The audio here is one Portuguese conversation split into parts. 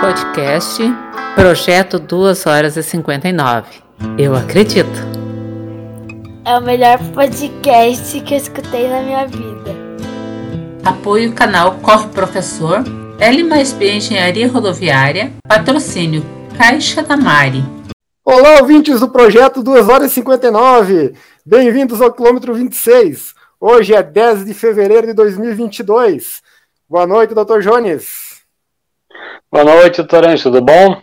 podcast Projeto 2 horas e 59. Eu acredito. É o melhor podcast que eu escutei na minha vida. Apoio canal Corre Professor, L mais B Engenharia Rodoviária, patrocínio Caixa da Mari. Olá, ouvintes do projeto 2 horas e 59. Bem-vindos ao quilômetro 26. Hoje é 10 de fevereiro de 2022. Boa noite, doutor Jones. Boa noite, Anjo, tudo bom?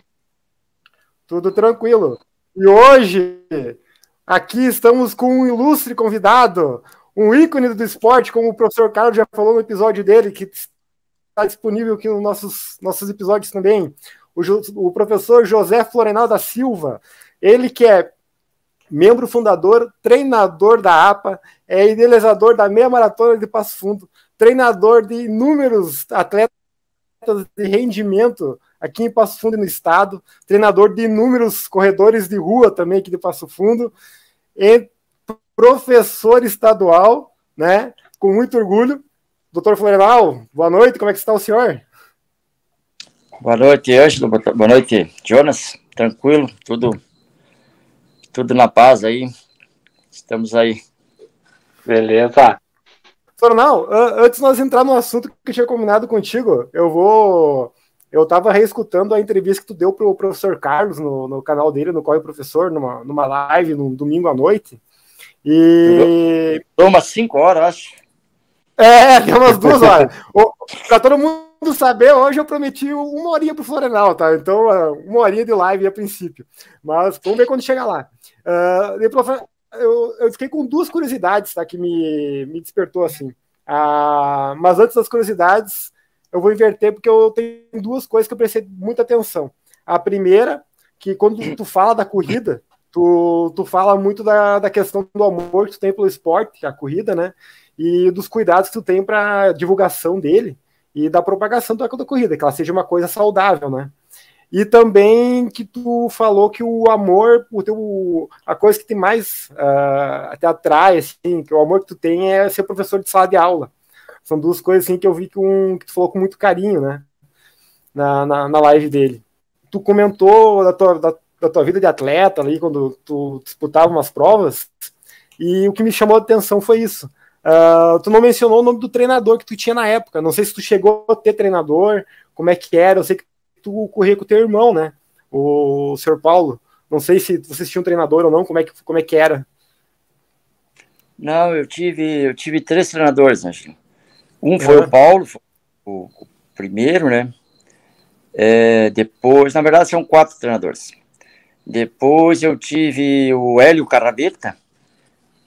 Tudo tranquilo. E hoje, aqui estamos com um ilustre convidado, um ícone do esporte, como o professor Carlos já falou no episódio dele, que está disponível aqui nos nossos, nossos episódios também. O, o professor José Florenal da Silva, ele que é membro fundador, treinador da APA, é idealizador da meia maratona de Passo Fundo, treinador de inúmeros atletas de rendimento aqui em Passo Fundo no estado, treinador de inúmeros corredores de rua também aqui de Passo Fundo, e professor estadual, né? Com muito orgulho. Doutor Florenal, boa noite, como é que está o senhor? Boa noite, Ângelo, boa noite, Jonas, tranquilo, tudo, tudo na paz aí, estamos aí. Beleza. Sornal, antes de nós entrar no assunto que eu tinha combinado contigo, eu vou. Eu estava reescutando a entrevista que tu deu para o professor Carlos no, no canal dele, no Corre Professor, numa, numa live, num domingo à noite. E. Deu umas 5 horas, acho. É, deu umas duas horas. Para todo mundo saber, hoje eu prometi uma horinha pro Florenal, tá? Então, é, uma horinha de live a princípio. Mas vamos ver quando chegar lá. Uh, eu, eu fiquei com duas curiosidades, tá? Que me, me despertou assim. Ah, mas antes das curiosidades, eu vou inverter porque eu tenho duas coisas que eu prestei muita atenção. A primeira, que quando tu fala da corrida, tu, tu fala muito da, da questão do amor que tu tem pelo esporte, a corrida, né? E dos cuidados que tu tem para divulgação dele e da propagação da corrida, que ela seja uma coisa saudável, né? E também que tu falou que o amor, o teu, a coisa que te mais uh, te atrai, assim, que o amor que tu tem é ser professor de sala de aula. São duas coisas assim que eu vi que, um, que tu falou com muito carinho, né? Na, na, na live dele. Tu comentou da tua, da, da, tua vida de atleta ali, quando tu disputava umas provas, e o que me chamou a atenção foi isso. Uh, tu não mencionou o nome do treinador que tu tinha na época. Não sei se tu chegou a ter treinador, como é que era. Eu sei que tu corria com o teu irmão, né? O senhor Paulo. Não sei se vocês tinham um treinador ou não, como é que, como é que era? Não, eu tive, eu tive três treinadores, né? Um foi o Paulo, foi o, o, primeiro, né? É, depois, na verdade, são quatro treinadores. Depois eu tive o Hélio Carrabeta,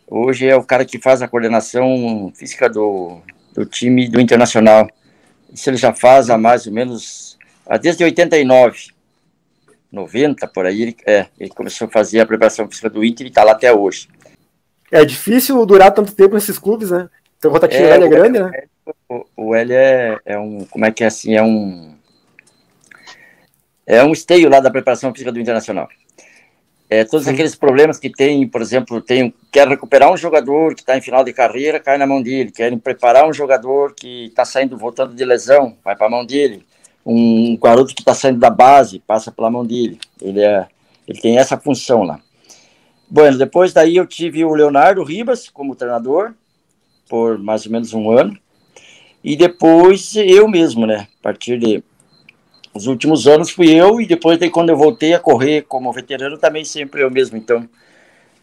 hoje é o cara que faz a coordenação física do, do time do Internacional. Isso ele já faz há mais ou menos desde 89, 90, por aí, ele, é, ele começou a fazer a preparação física do Inter e está lá até hoje. É difícil durar tanto tempo nesses clubes, né? Então, a rotativa é, é grande, né? O, o L é, é um, como é que é assim, é um é um esteio lá da preparação física do Internacional. É, todos aqueles problemas que tem, por exemplo, tem, quer recuperar um jogador que está em final de carreira, cai na mão dele. Querem preparar um jogador que está saindo, voltando de lesão, vai para a mão dele um garoto que está saindo da base, passa pela mão dele. Ele, é, ele tem essa função lá. Bueno, depois daí eu tive o Leonardo Ribas como treinador, por mais ou menos um ano. E depois eu mesmo, né? A partir de os últimos anos fui eu, e depois daí quando eu voltei a correr como veterano, também sempre eu mesmo. Então,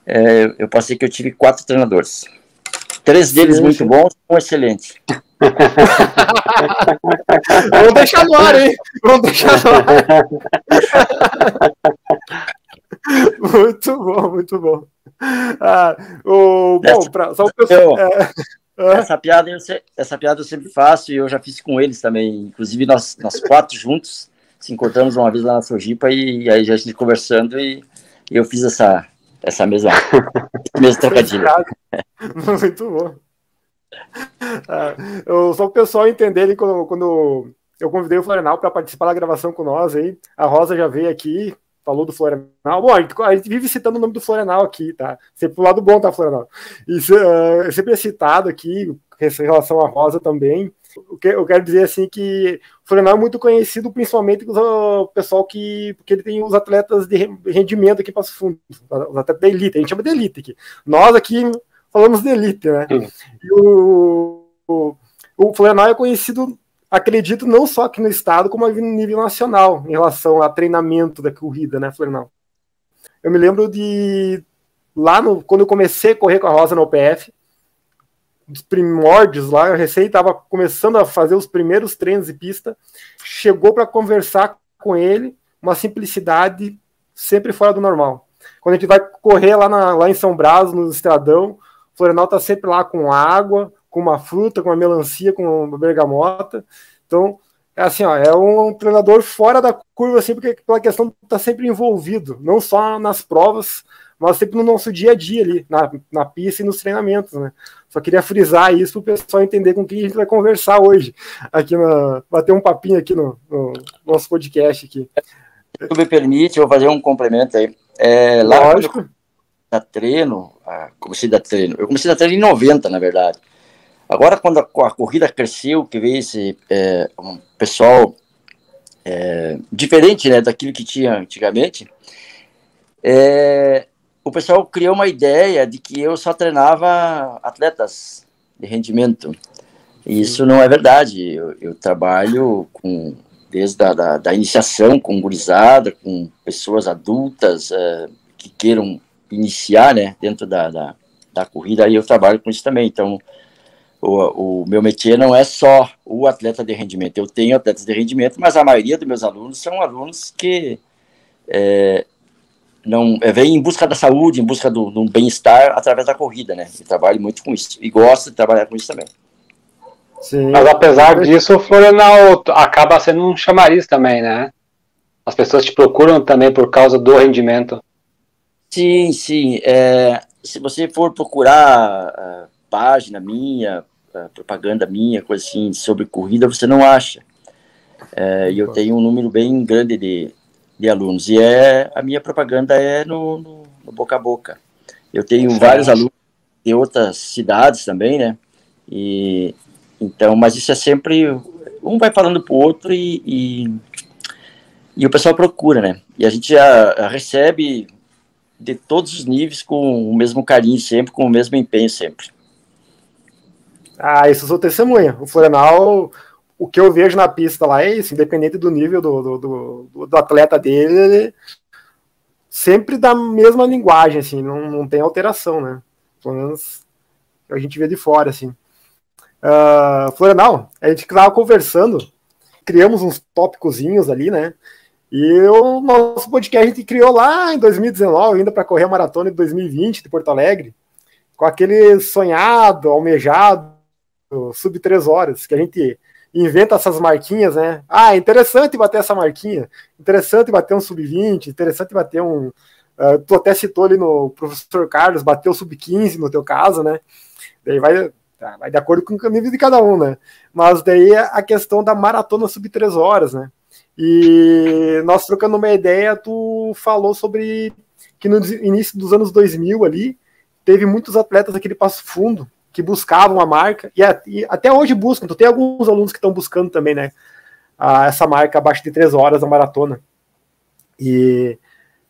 é, eu passei que eu tive quatro treinadores. Três deles sim, muito bons, um excelente. Vamos deixar no ar, hein? Vamos deixar no ar. muito bom, muito bom. Ah, o, bom, pra, só o pessoal. É, essa, piada eu, essa piada eu sempre faço e eu já fiz com eles também. Inclusive, nós, nós quatro juntos se encontramos uma vez lá na Sojipa e, e aí já a gente conversando e, e eu fiz essa, essa mesma, mesma trocadilho. Muito bom. Ah, eu, só o pessoal entender quando, quando eu convidei o Florenal para participar da gravação com nós aí, a Rosa já veio aqui, falou do Florenal. Bom, a gente, a gente, vive citando o nome do Florenal aqui, tá? Sempre pro lado bom, tá, Florenal? E uh, sempre é citado aqui, em relação à Rosa também. O que eu quero dizer assim que o Florenal é muito conhecido principalmente o pessoal que porque ele tem os atletas de rendimento aqui para Passo Fundo, os atletas da elite, a gente chama de elite aqui. Nós aqui falamos de elite, né? E o, o, o é conhecido acredito não só aqui no estado, como no nível nacional, em relação a treinamento da corrida, né, Florianal? Eu me lembro de lá no, quando eu comecei a correr com a Rosa no OPF, dos primórdios lá, eu recém estava começando a fazer os primeiros treinos de pista, chegou para conversar com ele, uma simplicidade sempre fora do normal. Quando a gente vai correr lá, na, lá em São Brás, no Estradão, Florenal tá sempre lá com água, com uma fruta, com uma melancia, com uma bergamota. Então, é assim, ó, é um, treinador fora da curva, assim, porque pela questão de estar tá sempre envolvido, não só nas provas, mas sempre no nosso dia a dia ali, na, na pista e nos treinamentos, né? Só queria frisar isso para o pessoal entender com quem a gente vai conversar hoje, aqui na, bater um papinho aqui no, no nosso podcast aqui. Se tu me permite, eu vou fazer um complemento aí. É, lá Lógico. Da treino, comecei a treino, eu comecei a treino em 90, na verdade. Agora, quando a, a corrida cresceu, que veio esse é, um pessoal é, diferente né, daquilo que tinha antigamente, é, o pessoal criou uma ideia de que eu só treinava atletas de rendimento. E isso não é verdade. Eu, eu trabalho com desde a da, da iniciação com gurizada, com pessoas adultas é, que queiram iniciar né, dentro da, da, da corrida, aí eu trabalho com isso também. Então, o, o meu métier não é só o atleta de rendimento. Eu tenho atletas de rendimento, mas a maioria dos meus alunos são alunos que é, não é, vêm em busca da saúde, em busca do, do bem-estar através da corrida, né? Eu trabalho muito com isso e gosto de trabalhar com isso também. Sim. Mas apesar disso, o Florianal acaba sendo um chamariz também, né? As pessoas te procuram também por causa do rendimento. Sim, sim. É, se você for procurar é, página minha, propaganda minha, coisa assim, sobre corrida, você não acha. É, e eu tenho um número bem grande de, de alunos. E é, a minha propaganda é no, no, no boca a boca. Eu tenho vários alunos de outras cidades também, né? E, então, mas isso é sempre. Um vai falando pro outro e, e, e o pessoal procura, né? E a gente já recebe de todos os níveis com o mesmo carinho sempre, com o mesmo empenho sempre. Ah, isso eu sou testemunha. O Florenal, o que eu vejo na pista lá é isso, independente do nível do, do, do, do atleta dele, ele sempre da mesma linguagem, assim, não, não tem alteração, né? Pelo menos a gente vê de fora, assim. Uh, Florenal, a gente estava conversando, criamos uns tópicozinhos ali, né? E o nosso podcast a gente criou lá em 2019, ainda para correr a maratona de 2020 de Porto Alegre, com aquele sonhado, almejado sub 3 horas, que a gente inventa essas marquinhas, né? Ah, interessante bater essa marquinha, interessante bater um sub 20, interessante bater um. Uh, tu até citou ali no professor Carlos, bateu sub 15 no teu caso, né? Daí vai, tá, vai de acordo com o nível de cada um, né? Mas daí é a questão da maratona sub 3 horas, né? E nós trocando uma ideia, tu falou sobre que no início dos anos 2000 ali, teve muitos atletas aqui de Passo Fundo que buscavam a marca, e, e até hoje buscam, tu tem alguns alunos que estão buscando também, né, a, essa marca abaixo de três horas da maratona. E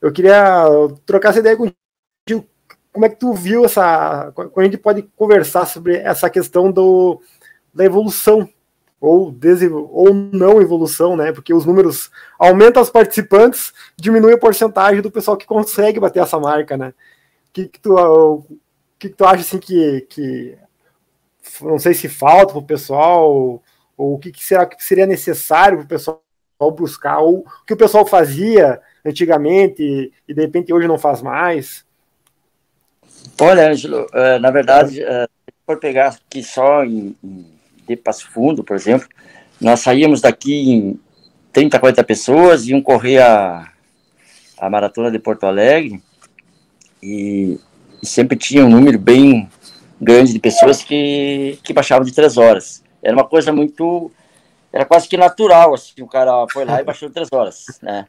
eu queria trocar essa ideia contigo, como é que tu viu essa, como a gente pode conversar sobre essa questão do, da evolução, ou, ou não evolução, né, porque os números aumentam os participantes, diminui a porcentagem do pessoal que consegue bater essa marca, né, que, que tu que, que tu acha assim que, que não sei se falta para o pessoal ou, o que, que, será que seria necessário para o pessoal buscar ou o que o pessoal fazia antigamente e, e de repente hoje não faz mais? Olha, Ângelo, uh, na verdade, uh, por pegar aqui só em, de Passo Fundo, por exemplo, nós saímos daqui em 30, 40 pessoas, iam correr a, a maratona de Porto Alegre e e sempre tinha um número bem grande de pessoas que, que baixavam de três horas. Era uma coisa muito. Era quase que natural, assim, o cara foi lá e baixou de três horas, né?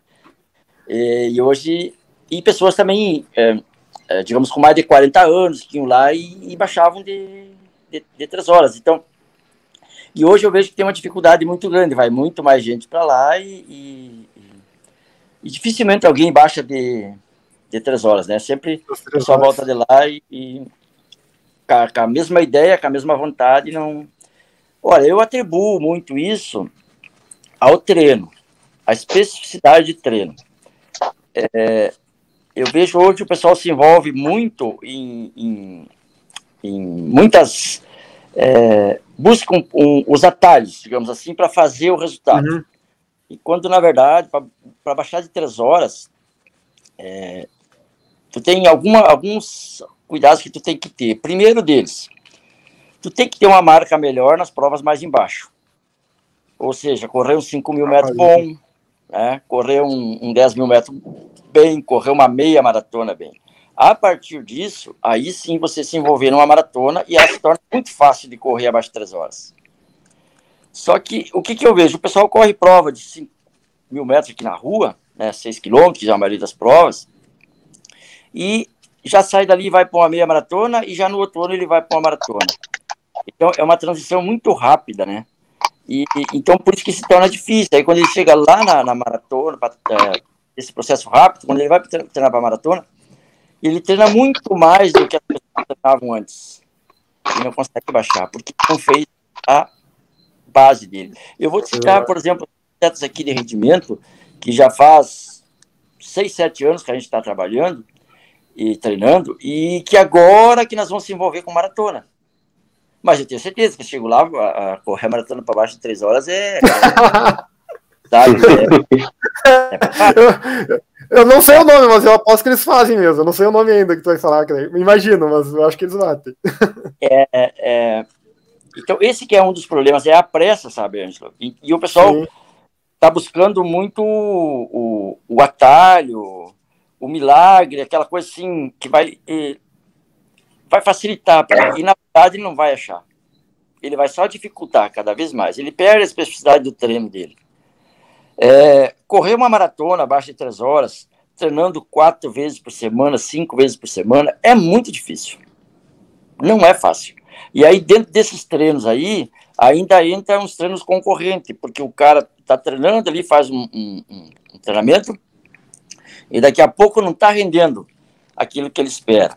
E, e hoje, e pessoas também, é, é, digamos, com mais de 40 anos, que iam lá e, e baixavam de, de, de três horas. Então, e hoje eu vejo que tem uma dificuldade muito grande, vai muito mais gente para lá e, e, e, dificilmente alguém baixa de, de três horas, né? Sempre o pessoal volta de lá e, e com, a, mesma ideia, com a mesma vontade, não. Olha, eu atribuo muito isso ao treino, a especificidade de treino. É, eu vejo hoje o pessoal se envolve muito em, em, em muitas é, buscam um, os atalhos, digamos assim, para fazer o resultado. Uhum. E quando, na verdade, para baixar de três horas, é, tu tem alguma, alguns cuidados que tu tem que ter. Primeiro deles, tu tem que ter uma marca melhor nas provas mais embaixo. Ou seja, correr uns 5 mil metros bom, né? correr um, um 10 mil metros bem, correr uma meia maratona bem. A partir disso, aí sim você se envolver numa maratona e ela se torna muito fácil de correr abaixo de 3 horas. Só que o que, que eu vejo? O pessoal corre prova de 5 mil metros aqui na rua, né, 6 quilômetros, a maioria das provas, e já sai dali e vai para uma meia maratona, e já no outro ano ele vai para uma maratona. Então é uma transição muito rápida, né? E, então por isso que se torna difícil. Aí quando ele chega lá na, na maratona, pra, é, esse processo rápido, quando ele vai treinar para a maratona, ele treina muito mais do que as pessoas treinavam antes. E não consegue baixar, porque não fez a base dele. Eu vou te citar, por exemplo, atletas aqui de rendimento, que já faz seis, sete anos que a gente está trabalhando e treinando, e que agora que nós vamos se envolver com maratona. Mas eu tenho certeza que chego lá, a, a correr maratona para baixo de três horas é. sabe? É, é, eu não sei o nome, mas eu aposto que eles fazem mesmo. Eu não sei o nome ainda que tu vai falar. Imagino, mas eu acho que eles batem. É, é, então, esse que é um dos problemas, é a pressa, sabe, Ângelo? E, e, o pessoal está buscando muito o, o, o, atalho, o milagre, aquela coisa assim que vai, vai facilitar. E, na verdade, ele não vai achar. Ele vai só dificultar cada vez mais. Ele perde a especificidade do treino dele. É, correr uma maratona abaixo de três horas, treinando quatro vezes por semana, cinco vezes por semana, é muito difícil. Não é fácil. E aí, dentro desses treinos aí, ainda entra uns treinos concorrentes, porque o cara está treinando ali, faz um, um, um, treinamento, e daqui a pouco não está rendendo aquilo que ele espera.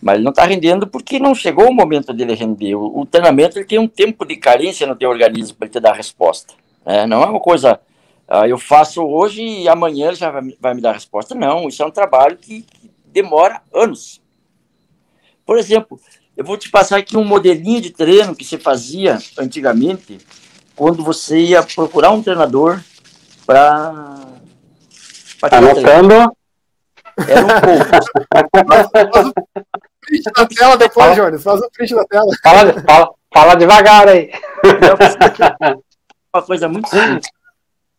Mas ele não está rendendo porque não chegou o momento dele render. O, o treinamento ele tem um tempo de carência no teu organismo para ele te dar resposta. Né? Não é uma coisa ah, eu faço hoje e amanhã ele já vai, vai, me dar a resposta. Não, isso é um trabalho que, que demora anos. Por exemplo, eu vou te passar aqui um modelinho de treino que você fazia antigamente, quando você ia procurar um treinador para. Anotando. Era um pouco. print da tela depois, Jones. Faz um print da tela. Fala, fala, fala devagar aí. Uma coisa muito simples.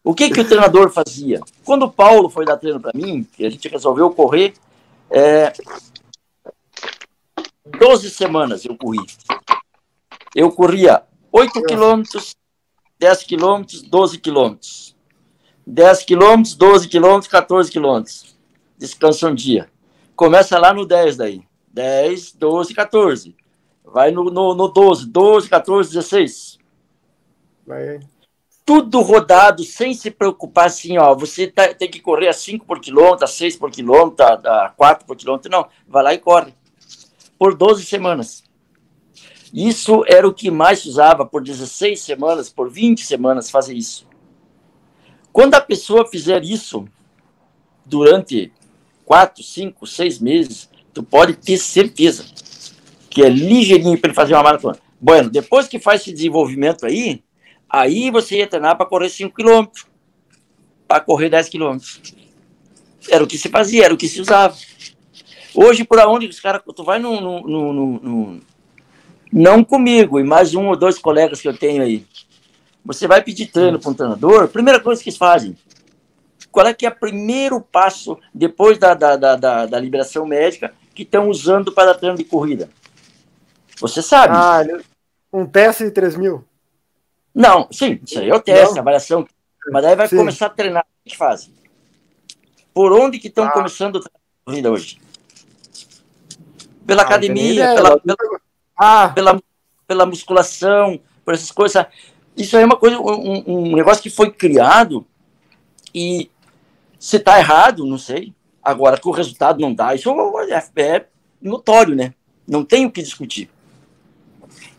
O que, que o treinador fazia? Quando o Paulo foi dar treino para mim, a gente resolveu correr, é, 12 semanas eu corri. Eu corria 8 quilômetros, 10 quilômetros, 12 quilômetros. 10 quilômetros, 12 quilômetros, 14 quilômetros. Descansa um dia. Começa lá no 10 daí. 10, 12, 14. Vai no, no, no 12, 12, 14, 16. Vai tudo rodado, sem se preocupar assim, ó, você tá, tem que correr a 5 por quilômetro, a 6 por quilômetro, a 4 por quilômetro, não, vai lá e corre. Por 12 semanas. Isso era o que mais usava por 16 semanas, por 20 semanas fazer isso. Quando a pessoa fizer isso durante 4, 5, 6 meses, tu pode ter certeza que é ligeirinho para ele fazer uma maratona. Bueno, depois que faz esse desenvolvimento aí, Aí você ia treinar para correr 5 km, para correr 10 km. Era o que se fazia, era o que se usava. Hoje, por onde os caras. Tu vai no, no, no, no, Não comigo, e mais um ou dois colegas que eu tenho aí. Você vai pedir treino para um treinador, primeira coisa que eles fazem. Qual é que é o primeiro passo depois da, da, da, da, da liberação médica que estão usando para treino de corrida? Você sabe. Ah, um teste de 3 mil. Não, sim, isso aí é o teste, a avaliação. Mas daí vai sim. começar a treinar. O que fazem? Por onde que estão ah. começando a corrida hoje? Pela ah, academia, pela, pela, ah. pela, pela musculação, por essas coisas. Isso é uma coisa, um, um negócio que foi criado e se está errado, não sei. Agora, que o resultado não dá, isso é, é notório, né? Não tem o que discutir.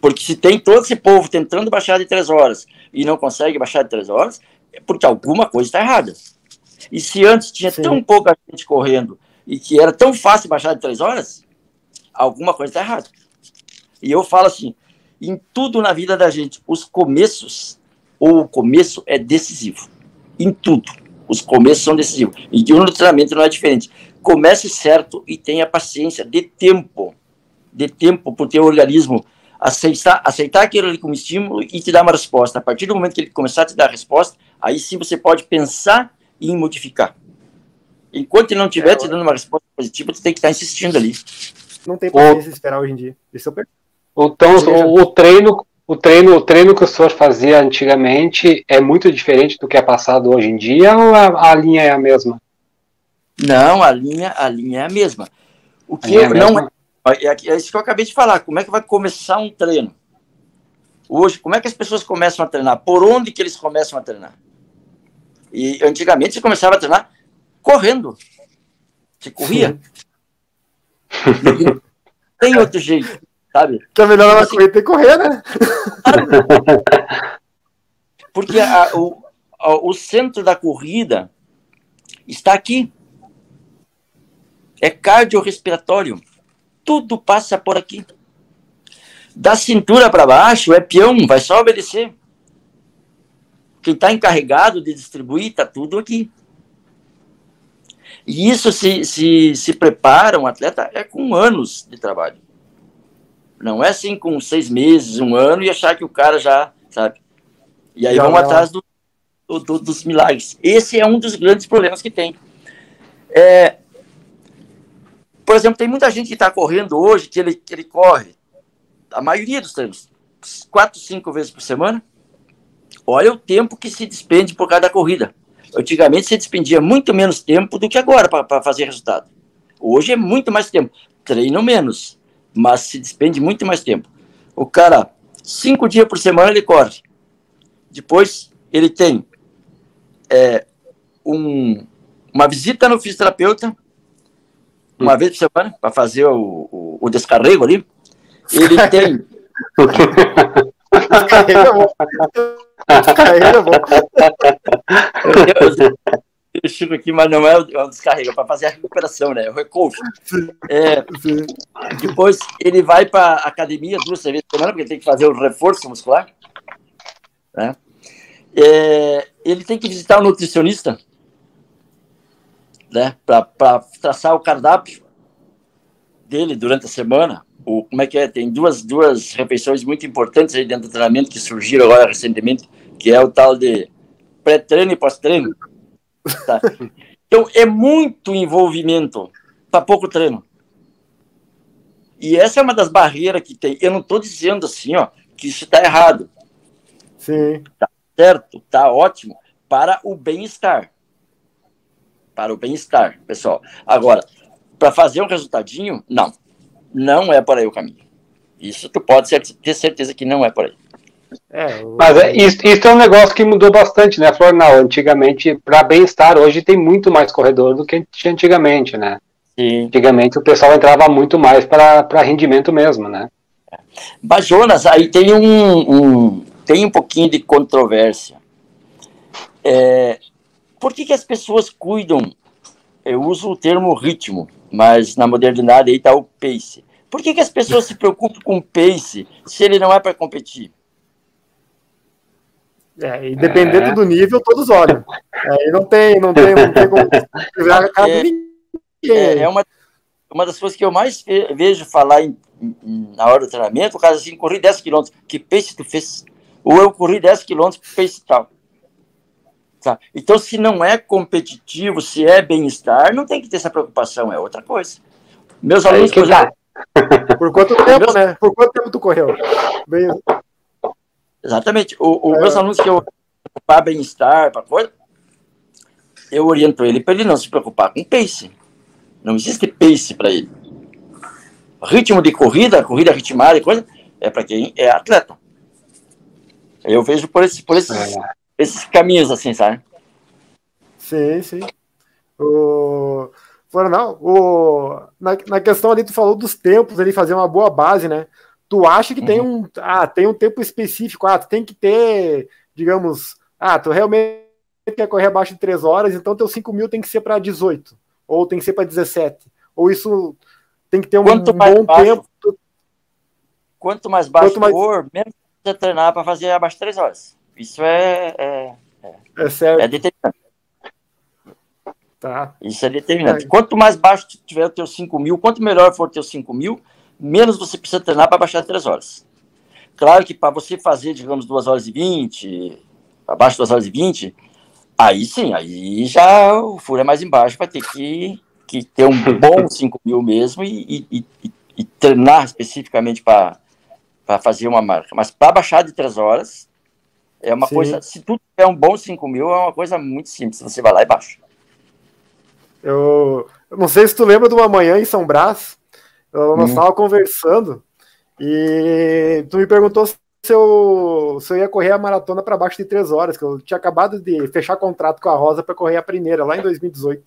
Porque se tem todo esse povo tentando baixar de três horas e não consegue baixar de três horas, é porque alguma coisa está errada. E se antes tinha Sim. tão pouca gente correndo e que era tão fácil baixar de três horas, alguma coisa está errada. E eu falo assim, em tudo na vida da gente, os começos, ou o começo é decisivo. Em tudo. Os começos são decisivos. E no treinamento não é diferente. Comece certo e tenha paciência, de tempo. De tempo para o teu organismo aceitar, aceitar aquilo ali como estímulo e te dar uma resposta. A partir do momento que ele começar a te dar a resposta, aí sim você pode pensar em modificar. Enquanto ele não estiver é, te dando uma resposta positiva, você tem que estar insistindo ali. Não tem paciência esperar hoje em dia. Isso é então, o, o, treino, o treino, o treino que o senhor fazia antigamente é muito diferente do que é passado hoje em dia ou a, a linha é a mesma? Não, a linha, a linha é a mesma. O que é não é, é, é isso que eu acabei de falar. Como é que vai começar um treino? Hoje, como é que as pessoas começam a treinar? Por onde que eles começam a treinar? E antigamente você começava a treinar correndo. Você corria. tem outro jeito, sabe? Que é melhor ela correr que correr, né? Porque a, o, a, o centro da corrida está aqui. É cardiorrespiratório. Tudo passa por aqui. Da cintura para baixo é peão, vai só obedecer. Quem está encarregado de distribuir está tudo aqui. E isso se, se, se prepara um atleta é com anos de trabalho. Não é assim com seis meses, um ano e achar que o cara já, sabe? E aí vamos atrás do, do, dos milagres. Esse é um dos grandes problemas que tem. É, por exemplo, tem muita gente que está correndo hoje que ele, que ele corre, a maioria dos treinos, quatro, cinco vezes por semana. Olha o tempo que se despende por cada corrida. Antigamente se despendia muito menos tempo do que agora para fazer resultado. Hoje é muito mais tempo. Treino menos, mas se despende muito mais tempo. O cara, cinco dias por semana ele corre. Depois ele tem é, um, uma visita no fisioterapeuta, uma vez por semana, para fazer o, o, o descarrego ali. Ele tem. Descarrega bom. Descarrega bom. Eu, eu aqui, mas não é o descarrega, é para fazer a recuperação, né? O recovery. É, depois ele vai para academia duas vezes por semana, porque ele tem que fazer o reforço muscular. Né? É, ele tem que visitar o nutricionista né, para traçar o cardápio dele durante a semana o, como é que é? Tem duas, duas refeições muito importantes aí dentro do treinamento que surgiram agora recentemente, que é o tal de pré-treino e pós-treino. Tá? Então, é muito envolvimento para pouco treino. E essa é uma das barreiras que tem. Eu não estou dizendo assim, ó, que isso está errado. Sim. Tá certo, tá ótimo para o bem-estar. Para o bem-estar, pessoal. Agora, para fazer um resultadinho, não não é por aí o caminho. Isso tu pode ter certeza que não é por aí. É, o... Mas é, isso, isso, é um negócio que mudou bastante, né, Flornal? Antigamente, para bem-estar, hoje tem muito mais corredor do que tinha antigamente, né? Sim. Antigamente o pessoal entrava muito mais para rendimento mesmo, né? Mas, Jonas, aí tem um, um tem um pouquinho de controvérsia. É, por que, que as pessoas cuidam? Eu uso o termo ritmo mas na modernidade aí está o pace. Por que, que as pessoas se preocupam com o pace se ele não é para competir? É, e dependendo é. do nível, todos olham. Aí não tem, não tem, não tem como. É, é, é uma, uma das coisas que eu mais vejo falar em, em, na hora do treinamento, o cara assim, corri 10 km, que pace tu fez? Ou eu corri 10 km, pace tal. Tá? Então, se não é competitivo, se é bem-estar, não tem que ter essa preocupação, é outra coisa. Meus Aí alunos, por exemplo, Por quanto tempo, meus... né? Por quanto tempo tu correu? Bem... Exatamente. Os é. meus alunos que eu para bem-estar, para coisa, eu oriento ele para ele não se preocupar com pace. Não existe pace para ele. Ritmo de corrida, corrida ritmada e coisa, é para quem é atleta. Eu vejo por, esse, por esses, é. Esses caminhos assim, sabe? Sim, sim. O... Não, o... Na, na questão ali, tu falou dos tempos ali, fazer uma boa base, né? Tu acha que uhum. tem um. Ah, tem um tempo específico, ah, tu tem que ter, digamos, ah, tu realmente quer correr abaixo de 3 horas, então teu 5 mil tem que ser para 18, ou tem que ser para 17. Ou isso tem que ter um quanto bom baixo, tempo. Quanto mais baixo quanto mais... for, menos você treinar para fazer abaixo de 3 horas. Isso é. É, é, é certo. É determinante. Tá. Isso é determinante. É. Quanto mais baixo tiver o teu 5 mil, quanto melhor for o teu 5 mil, menos você precisa treinar para baixar 3 horas. Claro que para você fazer, digamos, 2 horas e 20, abaixo de 2 horas e 20, aí sim, aí já o furo é mais embaixo, vai ter que, que ter um bom 5 mil mesmo e, e, e, e treinar especificamente para fazer uma marca. Mas para baixar de 3 horas, é uma sim. coisa, se tu tiver um bom 5 mil, é uma coisa muito simples, você vai lá e baixa. Eu, eu, não sei se tu lembra de uma manhã em São Brás, nós estávamos hum. conversando e tu me perguntou se eu, se eu ia correr a maratona para baixo de três horas, que eu tinha acabado de fechar contrato com a Rosa para correr a primeira, lá em 2018.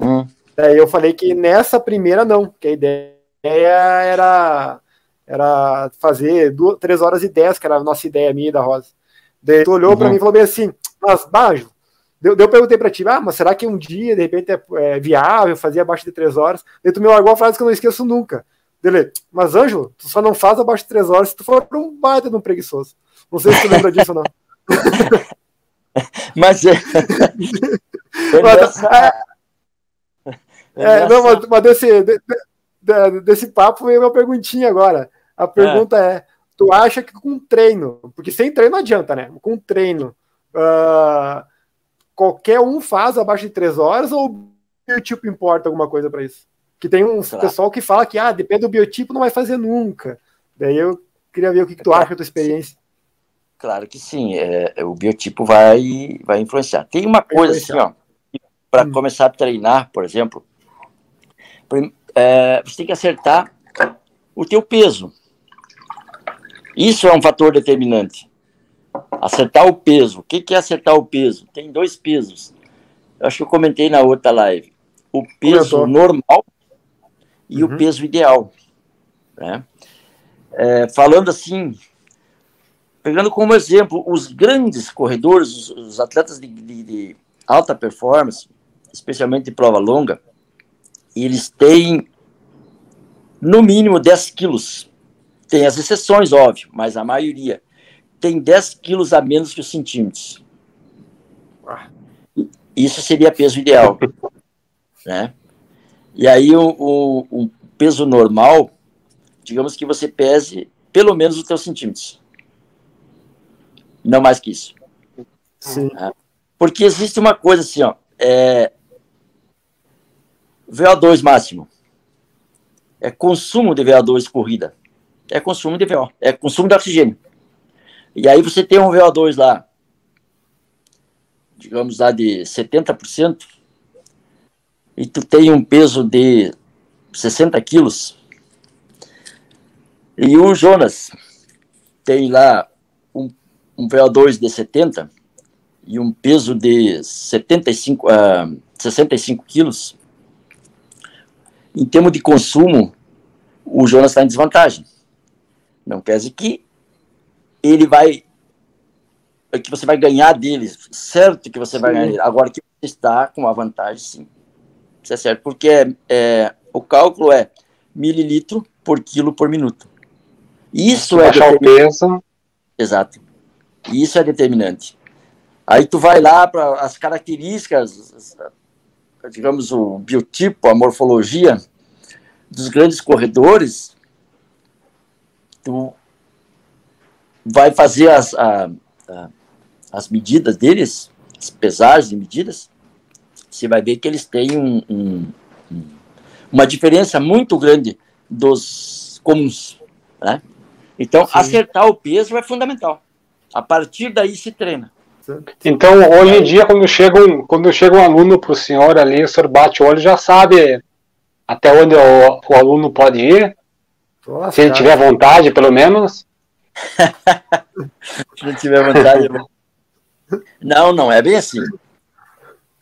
Hum. Daí eu falei que nessa primeira não, que a ideia era, era fazer duas, 3 horas e 10, que era a nossa ideia minha e da Rosa. Daí tu olhou uhum. para mim e falou bem assim, mas, Bajo, eu, eu perguntei para ti, ah, mas será que um dia, de repente, é, é viável fazer abaixo de três horas? Daí tu me largou a frase que eu não esqueço nunca. Dele, mas Ângelo, tu só não faz abaixo de três horas se tu for um baita de um preguiçoso. Não sei se tu lembra disso ou não. mas é. mas, é, é, não, mas, mas desse, de, de, desse papo veio uma perguntinha agora. A pergunta é. é: tu acha que com treino, porque sem treino não adianta, né? Com treino, uh, qualquer um faz abaixo de três horas ou o biotipo importa alguma coisa para isso? Que tem um claro. pessoal que fala que ah, depende do biotipo, não vai fazer nunca. Daí eu queria ver o que, que tu acha da tua experiência. Claro que sim, é, é, o biotipo vai, vai influenciar. Tem uma coisa assim, ó, para hum. começar a treinar, por exemplo, é, você tem que acertar o teu peso. Isso é um fator determinante. Acertar o peso. O que é acertar o peso? Tem dois pesos. Eu acho que eu comentei na outra live. O peso normal e uhum. o peso ideal. Né? É, falando assim, pegando como exemplo os grandes corredores, os, os atletas de, de, de, alta performance, especialmente de prova longa, eles têm no mínimo 10 quilos. Tem as exceções, óbvio, mas a maioria tem 10 quilos a menos que os centímetros. Isso seria peso ideal. né? E aí, o, o, o, peso normal, digamos que você pese pelo menos os teus centímetros. Não mais que isso. Sim. Né? Porque existe uma coisa assim, ó. É, VO2 máximo. É consumo de VO2 corrida. É consumo de VO. É consumo de oxigênio. E aí você tem um VO2 lá, digamos lá de 70%, e tu tem um peso de 60 quilos, e o Jonas tem lá um, um VO2 de 70 e um peso de 75, uh, 65 quilos, em termos de consumo, o Jonas está em desvantagem. Não quer dizer que ele vai que você vai ganhar dele, certo que você sim. vai ganhar dele. Agora que você está com uma vantagem, sim. Isso é certo, porque é, é, o cálculo é mililitro por quilo por minuto. Isso é o peso. Exato. Isso é determinante. Aí tu vai lá para as características, digamos o biotipo, a morfologia dos grandes corredores, tu vai fazer as, a, a, as medidas deles, as pesagens e medidas, você vai ver que eles têm um, um, um, uma diferença muito grande dos comuns, né? Então, Sim. acertar o peso é fundamental. A partir daí se treina. Então, hoje em dia, quando chega um, quando chega um aluno para o senhor ali, o senhor bate o olho já sabe até onde o, o aluno pode ir? Nossa, se ele tiver vontade, pelo menos. se ele tiver vontade. não, não, é bem assim.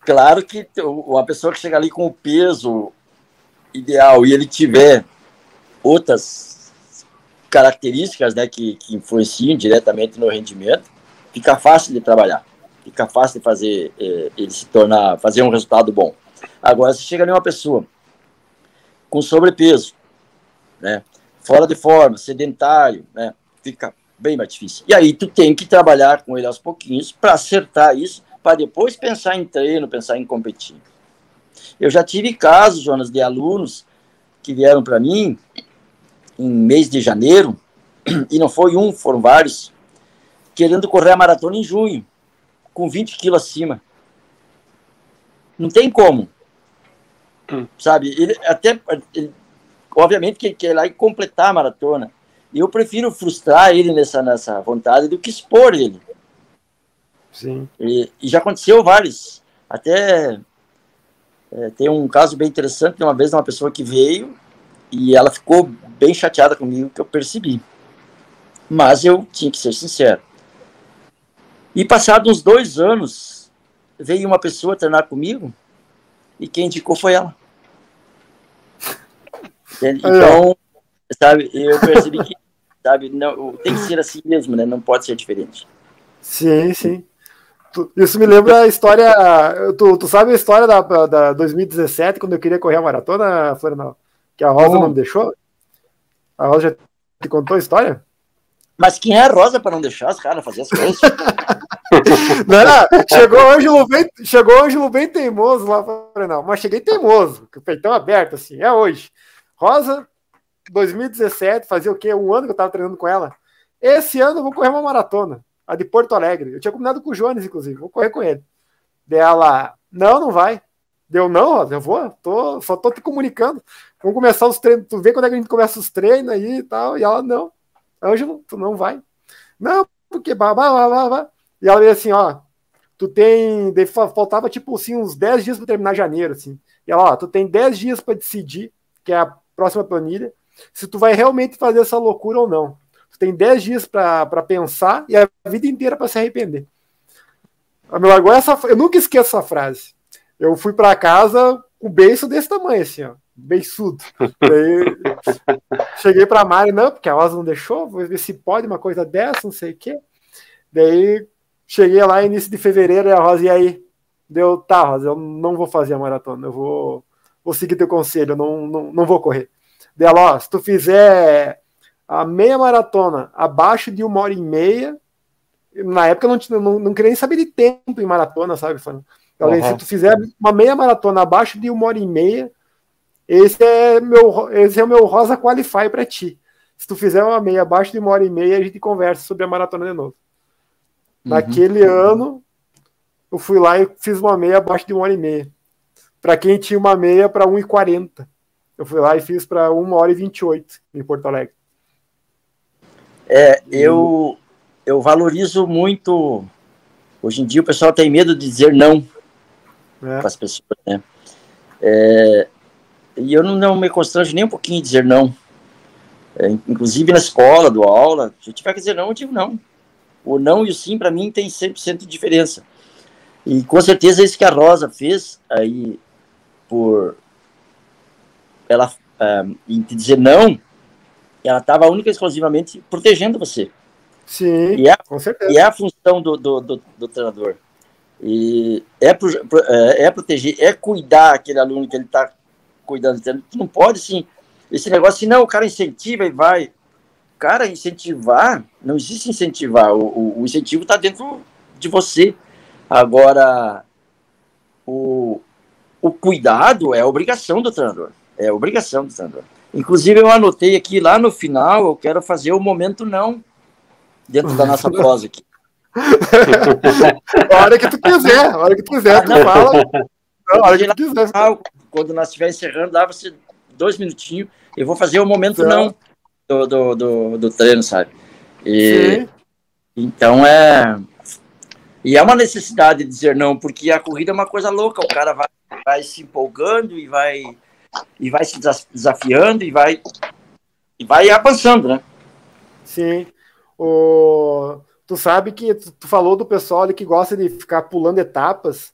Claro que uma pessoa que chega ali com o peso ideal e ele tiver outras características né, que, que influenciam diretamente no rendimento, fica fácil de trabalhar, fica fácil de fazer eh, ele se tornar, fazer um resultado bom. Agora, se chega ali uma pessoa com sobrepeso, né, fora de forma, sedentário, né, fica bem mais difícil. E aí tu tem que trabalhar com ele aos pouquinhos para acertar isso, para depois pensar em treino, pensar em competir. Eu já tive casos, Jonas, de alunos que vieram para mim em mês de janeiro, e não foi um, foram vários, querendo correr a maratona em junho, com 20 quilos acima. Não tem como. Hum. Sabe? Ele até. Ele, obviamente que ele quer ir lá e completar a maratona. E eu prefiro frustrar ele nessa, nessa vontade do que expor ele. Sim. E, e já aconteceu vários. Até é, tem um caso bem interessante de uma vez uma pessoa que veio e ela ficou bem chateada comigo que eu percebi. Mas eu tinha que ser sincero. E passados uns dois anos, veio uma pessoa treinar comigo e quem indicou foi ela. Então, sabe, eu percebi que sabe, não, tem que ser assim mesmo, né? Não pode ser diferente. Sim, sim. Isso me lembra a história. Tu, tu sabe a história da, da 2017, quando eu queria correr a maratona, Florianal? Que a Rosa oh. não me deixou? A Rosa já te contou a história? Mas quem é a Rosa para não deixar os caras fazer as coisas? não, não, chegou o Ângelo bem, chegou o Ângelo bem teimoso lá, não, mas cheguei teimoso, com o peitão aberto, assim, é hoje. Rosa, 2017, fazia o quê? Um ano que eu tava treinando com ela. Esse ano eu vou correr uma maratona, a de Porto Alegre. Eu tinha combinado com o Jones, inclusive, vou correr com ele. Dela, não, não vai. Deu, não, Rosa, eu vou, tô, só tô te comunicando. Vamos começar os treinos, tu vê quando é que a gente começa os treinos aí e tal. E ela, não, Ângelo, tu não vai. Não, porque babá, babá, babá. E ela veio assim, ó, tu tem, faltava tipo assim uns 10 dias para terminar janeiro, assim. E ela, ó, tu tem 10 dias para decidir, que é a próxima planilha, se tu vai realmente fazer essa loucura ou não. Tu tem 10 dias para pensar e a vida inteira para se arrepender. A me largou essa, eu nunca esqueço essa frase. Eu fui para casa com o beiço desse tamanho, assim, ó, beiçudo. Daí, cheguei para Mari, não, porque a Rosa não deixou, vou ver se pode uma coisa dessa, não sei o quê. Daí cheguei lá início de fevereiro e a Rosa, e aí? Deu, tá, Rosa, eu não vou fazer a maratona, eu vou, vou seguir teu conselho, não, não, não vou correr. Dela, ó, se tu fizer a meia maratona abaixo de uma hora e meia, na época eu não, tinha, não, não queria nem saber de tempo em maratona, sabe? Ela, uhum. Se tu fizer uma meia maratona abaixo de uma hora e meia, esse é meu, esse é o meu Rosa Qualify para ti. Se tu fizer uma meia abaixo de uma hora e meia, a gente conversa sobre a maratona de novo. Uhum. Naquele ano, eu fui lá e fiz uma meia abaixo de uma hora e meia. Para quem tinha uma meia para 1,40. Eu fui lá e fiz para 1 hora e 28 em Porto Alegre. É, eu, eu valorizo muito. Hoje em dia o pessoal tem medo de dizer não é. para as pessoas, né? É, e eu não, não, me constranjo nem um pouquinho em dizer não. É, inclusive na escola, do aula, se eu tiver que dizer não, eu digo não. O não e o sim, para mim, tem 100% de diferença. E com certeza é isso que a Rosa fez aí por ela um, em te dizer não, ela estava única e exclusivamente protegendo você. Sim, e é, com certeza. E é a função do, do, do, do treinador. E é, pro, é, é, proteger, é cuidar aquele aluno que ele está cuidando. Tu não pode, assim, esse negócio assim, não, o cara incentiva e vai. Cara, incentivar, não existe incentivar. O, o, o incentivo está dentro de você. Agora, o, o cuidado é a obrigação do treinador. É obrigação do treinador. Inclusive, eu anotei aqui lá no final, eu quero fazer o momento não dentro da nossa prosa aqui. a hora que tu quiser, a hora que tu quiser, tu fala. a hora que tu quiser. Quando nós estiver encerrando, dá você dois minutinhos. Eu vou fazer o momento não do, do, do, do treino, sabe? E, então é. E é uma necessidade de dizer não, porque a corrida é uma coisa louca, o cara vai, vai se empolgando e vai, e vai se desafiando e vai, e vai avançando, né? Sim. O... Tu sabe que tu falou do pessoal ali que gosta de ficar pulando etapas.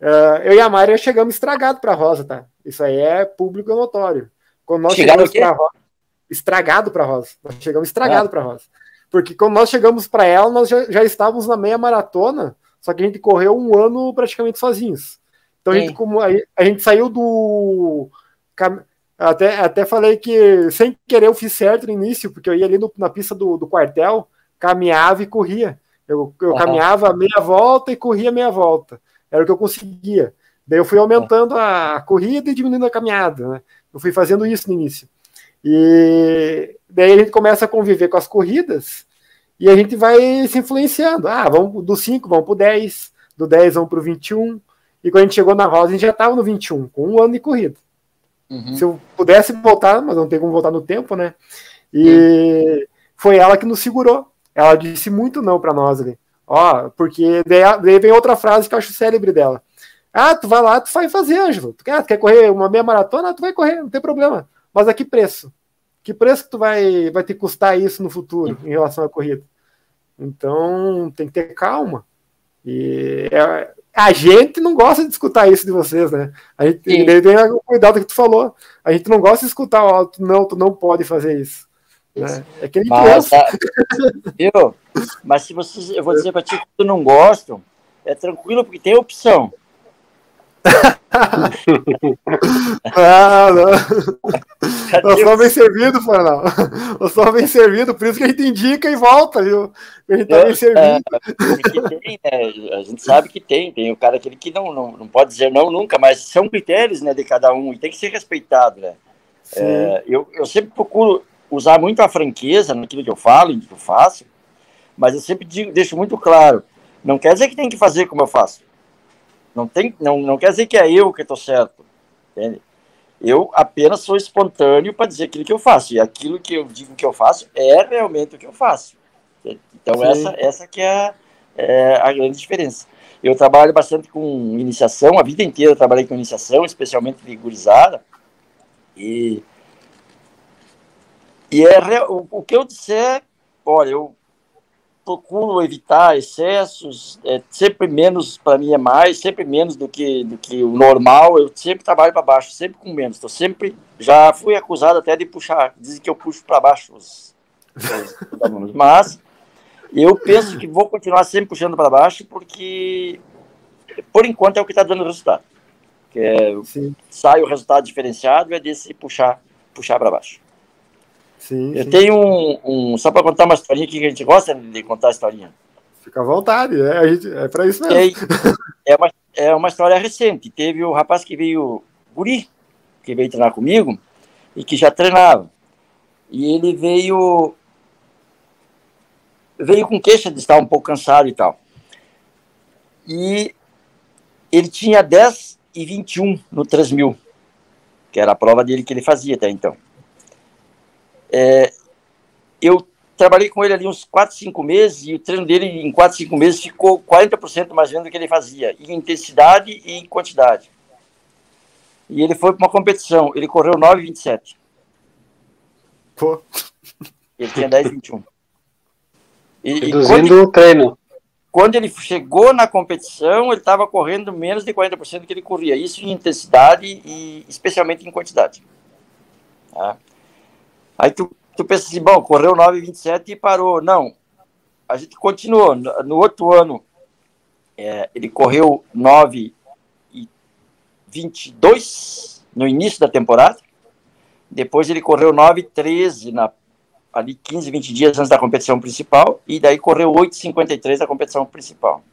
Uh, eu e a Maria chegamos estragado para Rosa, tá? Isso aí é público notório. Quando nós Chegaram chegamos para Rosa, estragado para Rosa. Nós chegamos estragado ah. para Rosa. Porque quando nós chegamos para ela, nós já, já, estávamos na meia maratona, só que a gente correu um ano praticamente sozinhos. Então a gente, como, a, a, gente saiu do. Até, até falei que sem querer eu fiz certo no início, porque eu ia ali no, na pista do, do quartel, caminhava e corria. Eu, eu uhum. caminhava meia volta e corria meia volta. Era o que eu conseguia. Daí eu fui aumentando a corrida e diminuindo a caminhada. Né? Eu fui fazendo isso no início. E daí a gente começa a conviver com as corridas e a gente vai se influenciando. Ah, vamos do 5, vamos para o 10, do 10 vamos para o 21. E quando a gente chegou na Rosa, a gente já estava no 21, com um ano de corrida. Uhum. Se eu pudesse voltar, mas não tem como voltar no tempo, né? E foi ela que nos segurou. Ela disse muito não para nós ali. Ó, porque daí vem outra frase que eu acho célebre dela. Ah, tu vai lá, tu vai fazer, Ângelo. Tu quer, tu quer correr uma meia maratona? Tu vai correr, não tem problema. Mas a que preço? Que preço que tu vai, vai te custar isso no futuro em relação à corrida? Então tem que ter calma. E é, a gente não gosta de escutar isso de vocês, né? A gente tem o cuidado que tu falou. A gente não gosta de escutar, ó, tu não, tu não pode fazer isso. Né? É que mas, a, viu? mas se vocês, eu vou dizer para ti que tu não gosta, é tranquilo porque tem opção ah, não. Eu sou bem servido, Fernão. Eu sou bem servido, por isso que a gente indica e volta, viu? A gente tá bem servido. É, tem, né? A gente sabe que tem, tem o cara aquele que não, não, não pode dizer não nunca, mas são critérios né, de cada um e tem que ser respeitado, né? É, eu, eu sempre procuro usar muito a franqueza naquilo que eu falo, e que eu faço, mas eu sempre digo, deixo muito claro, não quer dizer que tem que fazer como eu faço. Não, tem, não, não quer dizer que é eu que estou certo. Entende? Eu apenas sou espontâneo para dizer aquilo que eu faço. E aquilo que eu digo que eu faço é realmente o que eu faço. Então, essa, essa que é, é, a grande diferença. Eu trabalho bastante com iniciação, a vida inteira eu trabalhei com iniciação, especialmente de gurizada. E, e é, o, o que eu disser, olha, eu procuro evitar excessos, é, sempre menos para mim é mais, sempre menos do que do que o normal. Eu sempre trabalho para baixo, sempre com menos. Estou sempre já fui acusado até de puxar, dizem que eu puxo para baixo os, os alunos, mas eu penso que vou continuar sempre puxando para baixo porque por enquanto é o que está dando resultado. Que é, sai o resultado diferenciado é desse puxar puxar para baixo. Sim, eu sim. tenho um, um Só para contar uma historinha que a gente gosta de contar a historinha. Fica à vontade, é, é para isso mesmo. É, é, uma, é uma história recente. Teve o rapaz que veio, Guri, que veio treinar comigo e que já treinava. E ele veio. Veio com queixa de estar um pouco cansado e tal. E ele tinha 10 e 21 no 3 mil, que era a prova dele que ele fazia até então. É, eu trabalhei com ele ali uns 4, 5 meses e o treino dele em 4, 5 meses ficou 40% mais lento do que ele fazia, em intensidade e em quantidade. E ele foi para uma competição, ele correu 9,27. Pô. Ele tinha 10,21. E, Reduzindo e o treino. Quando ele chegou na competição, ele estava correndo menos de 40% do que ele corria. Isso em intensidade e especialmente em quantidade. Tá? Aí tu, tu pensa assim, bom, correu 9,27 e parou. Não, a gente continuou. No, no outro ano, é, ele correu 9,22 no início da temporada. Depois ele correu 9,13 na ali 15, 20 dias antes da competição principal, e daí correu 8,53 da competição principal.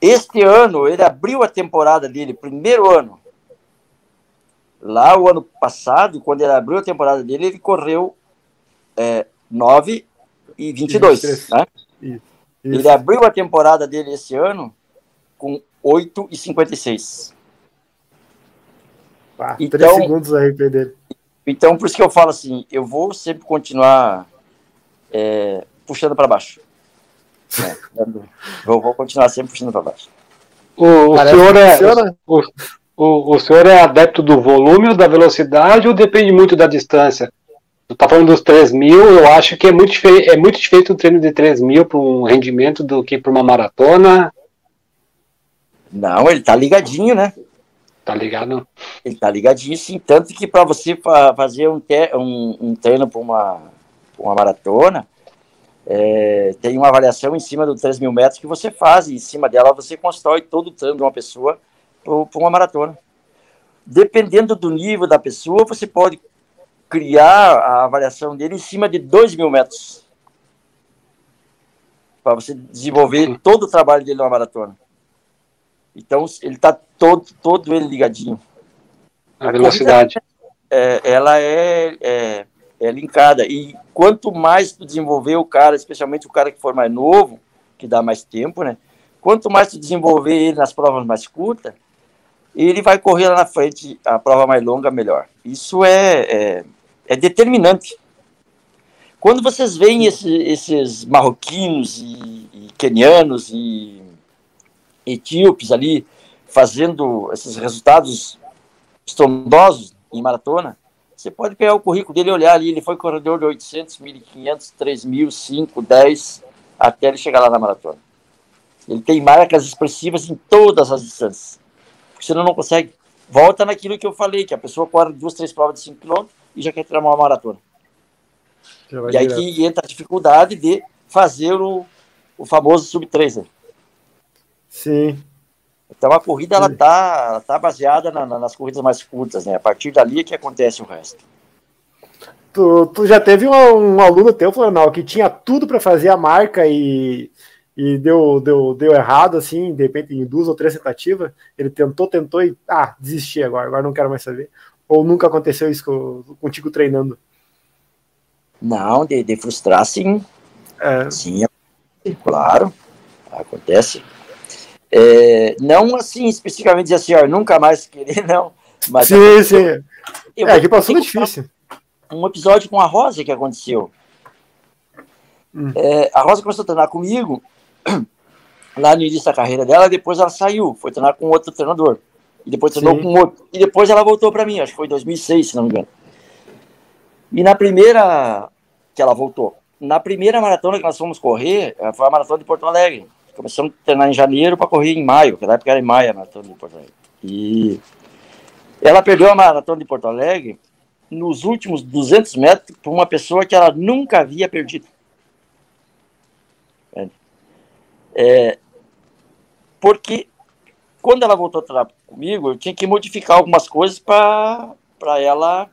Este ano, ele abriu a temporada dele, primeiro ano. Lá, o ano passado, quando ele abriu a temporada dele, ele correu é, 9 e 22. Isso, né? Isso. Ele abriu a temporada dele esse ano com 8 e 56. Ah, então, 3 segundos a RP dele. Então, por isso que eu falo assim, eu vou sempre continuar é, puxando para baixo. Dando, vou, vou continuar sempre puxando para baixo. O, o senhor é, o, o, o, senhor é adepto do volume ou da velocidade ou depende muito da distância? Tu tá falando dos 3 mil, eu acho que é muito, é muito diferente o treino de 3 mil para um rendimento do que para uma maratona. Não, ele tá ligadinho, né? Tá ligado? Ele tá ligadinho, sim. Tanto que para você fazer um, um, um treino para uma, uma maratona, é, tem uma avaliação em cima dos 3 mil metros que você faz, e em cima dela você constrói todo o treino de uma pessoa para uma maratona. Dependendo do nível da pessoa, você pode criar a avaliação dele em cima de 2 mil metros. Para você desenvolver todo o trabalho dele numa maratona. Então, ele está todo, todo ele ligadinho. A velocidade. É, ela é, é, é, linkada. E quanto mais tu desenvolver o cara, especialmente o cara que for mais novo, que dá mais tempo, né? Quanto mais tu desenvolver ele nas provas mais curtas, ele vai correr lá na frente a prova mais longa, melhor. Isso é, é, é determinante. Quando vocês veem esse, esses marroquinos e, e quenianos e etíopes ali fazendo esses resultados estrondosos em maratona, você pode pegar o currículo dele e olhar ali, ele foi corredor de 800, 1.500, 3.000, 5, 10, até ele chegar lá na maratona. Ele tem marcas expressivas em todas as distâncias. Porque senão não consegue. Volta naquilo que eu falei, que a pessoa corre duas, três provas de 5 km e já quer tirar uma maratona. E aí que entra a dificuldade de fazer o, o famoso sub-3. Né? Sim. Então a corrida ela tá, ela tá baseada na, na, nas corridas mais curtas, né? A partir dali é que acontece o resto. Tu, tu já teve um, um aluno teu, Florenal, que tinha tudo para fazer a marca e, e deu, deu, deu errado, assim, de repente em duas ou três tentativas, ele tentou, tentou e, ah, desisti agora, agora não quero mais saber. Ou nunca aconteceu isso contigo treinando? Não, de, de frustrar, sim. É. Sim, claro, acontece. É, não assim, especificamente dizer assim, ó, nunca mais querer, não. Mas sim, sim. Eu, é, que passou é difícil. Um episódio com a Rosa que aconteceu. Hum. É, a Rosa começou a treinar comigo lá no início da carreira dela, depois ela saiu, foi treinar com outro treinador. E depois sim. com outro. E depois ela voltou para mim, acho que foi em 2006, se não me engano. E na primeira que ela voltou, na primeira maratona que nós fomos correr, foi a maratona de Porto Alegre. Começamos a treinar em janeiro para correr em maio, porque na época era em maio a maratona de Porto Alegre. E ela perdeu a maratona de Porto Alegre nos últimos 200 metros para uma pessoa que ela nunca havia perdido. É, porque quando ela voltou a treinar comigo, eu tinha que modificar algumas coisas para ela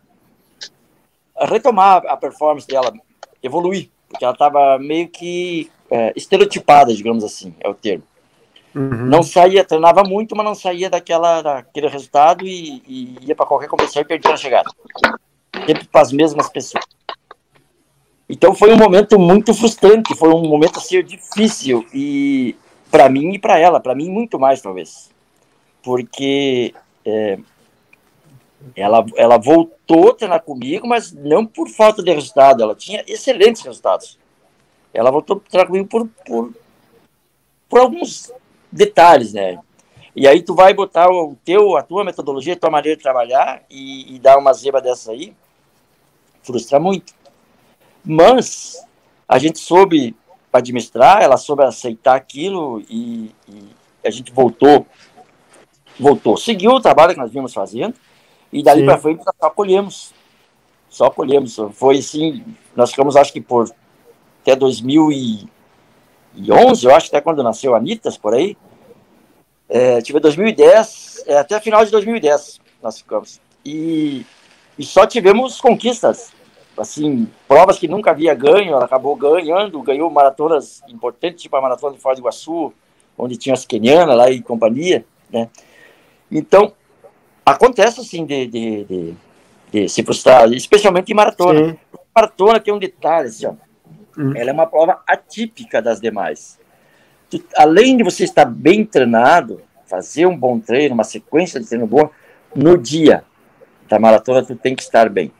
retomar a performance dela, evoluir, porque ela estava meio que é, estereotipada, digamos assim, é o termo. Uhum. Não saía, treinava muito, mas não saía daquela, daquele resultado e, e ia para qualquer competição e perdia na chegada. Sempre para as mesmas pessoas. Então foi um momento muito frustrante, foi um momento assim difícil e para mim e para ela, para mim muito mais talvez, porque é, ela, ela voltou a treinar comigo, mas não por falta de resultado, ela tinha excelentes resultados. Ela voltou a treinar comigo por, por, por alguns detalhes, né? E aí tu vai botar o teu, a tua metodologia, a tua maneira de trabalhar e, e dar uma zebra dessa aí, frustra muito. Mas a gente soube administrar, ela soube aceitar aquilo e, e a gente voltou, voltou, seguiu o trabalho que nós vimos fazendo e dali para frente só colhemos, só colhemos. Foi assim, nós ficamos acho que por até 2011, eu acho, até quando nasceu a Anitas, por aí. É, tive 2010, é, até final de 2010 nós ficamos. E, e só tivemos conquistas, assim, provas que nunca havia ganho, ela acabou ganhando, ganhou maratonas importantes, tipo a maratona de Foz do Iguaçu, onde tinha as quenianas lá e companhia, né? Então, acontece assim de, de, de, de se frustrar, especialmente em maratona. Sim. Maratona tem um detalhe, assim, ó, Hum. Ela é uma prova atípica das demais. Tu, além de você estar bem treinado, fazer um bom treino, uma sequência de treino bom, no dia da maratona tu tem que estar bem.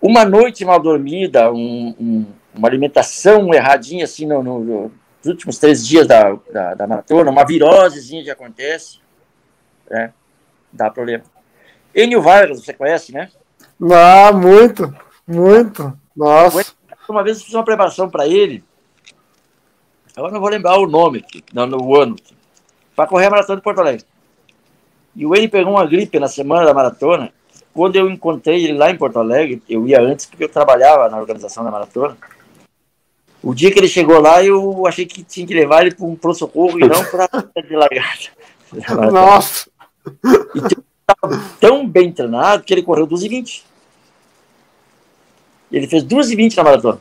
Uma noite mal dormida, um, um, uma alimentação erradinha assim no, no, nos últimos três dias da, da, da maratona, uma virosezinha que acontece, né? Dá problema. Enio Vargas, você conhece, né? Ah, muito, muito. Nossa. Uma vez eu fiz uma preparação para ele, eu não vou lembrar o nome, não, no ano, para correr a maratona de Porto Alegre. E o Enio pegou uma gripe na semana da maratona. Quando eu encontrei ele lá em Porto Alegre, eu ia antes porque eu trabalhava na organização da maratona. O dia que ele chegou lá, eu achei que tinha que levar ele para um pronto-socorro e não para de largada. Nossa! E estava tão bem treinado que ele correu 2,20. Ele fez 2,20 na maratona.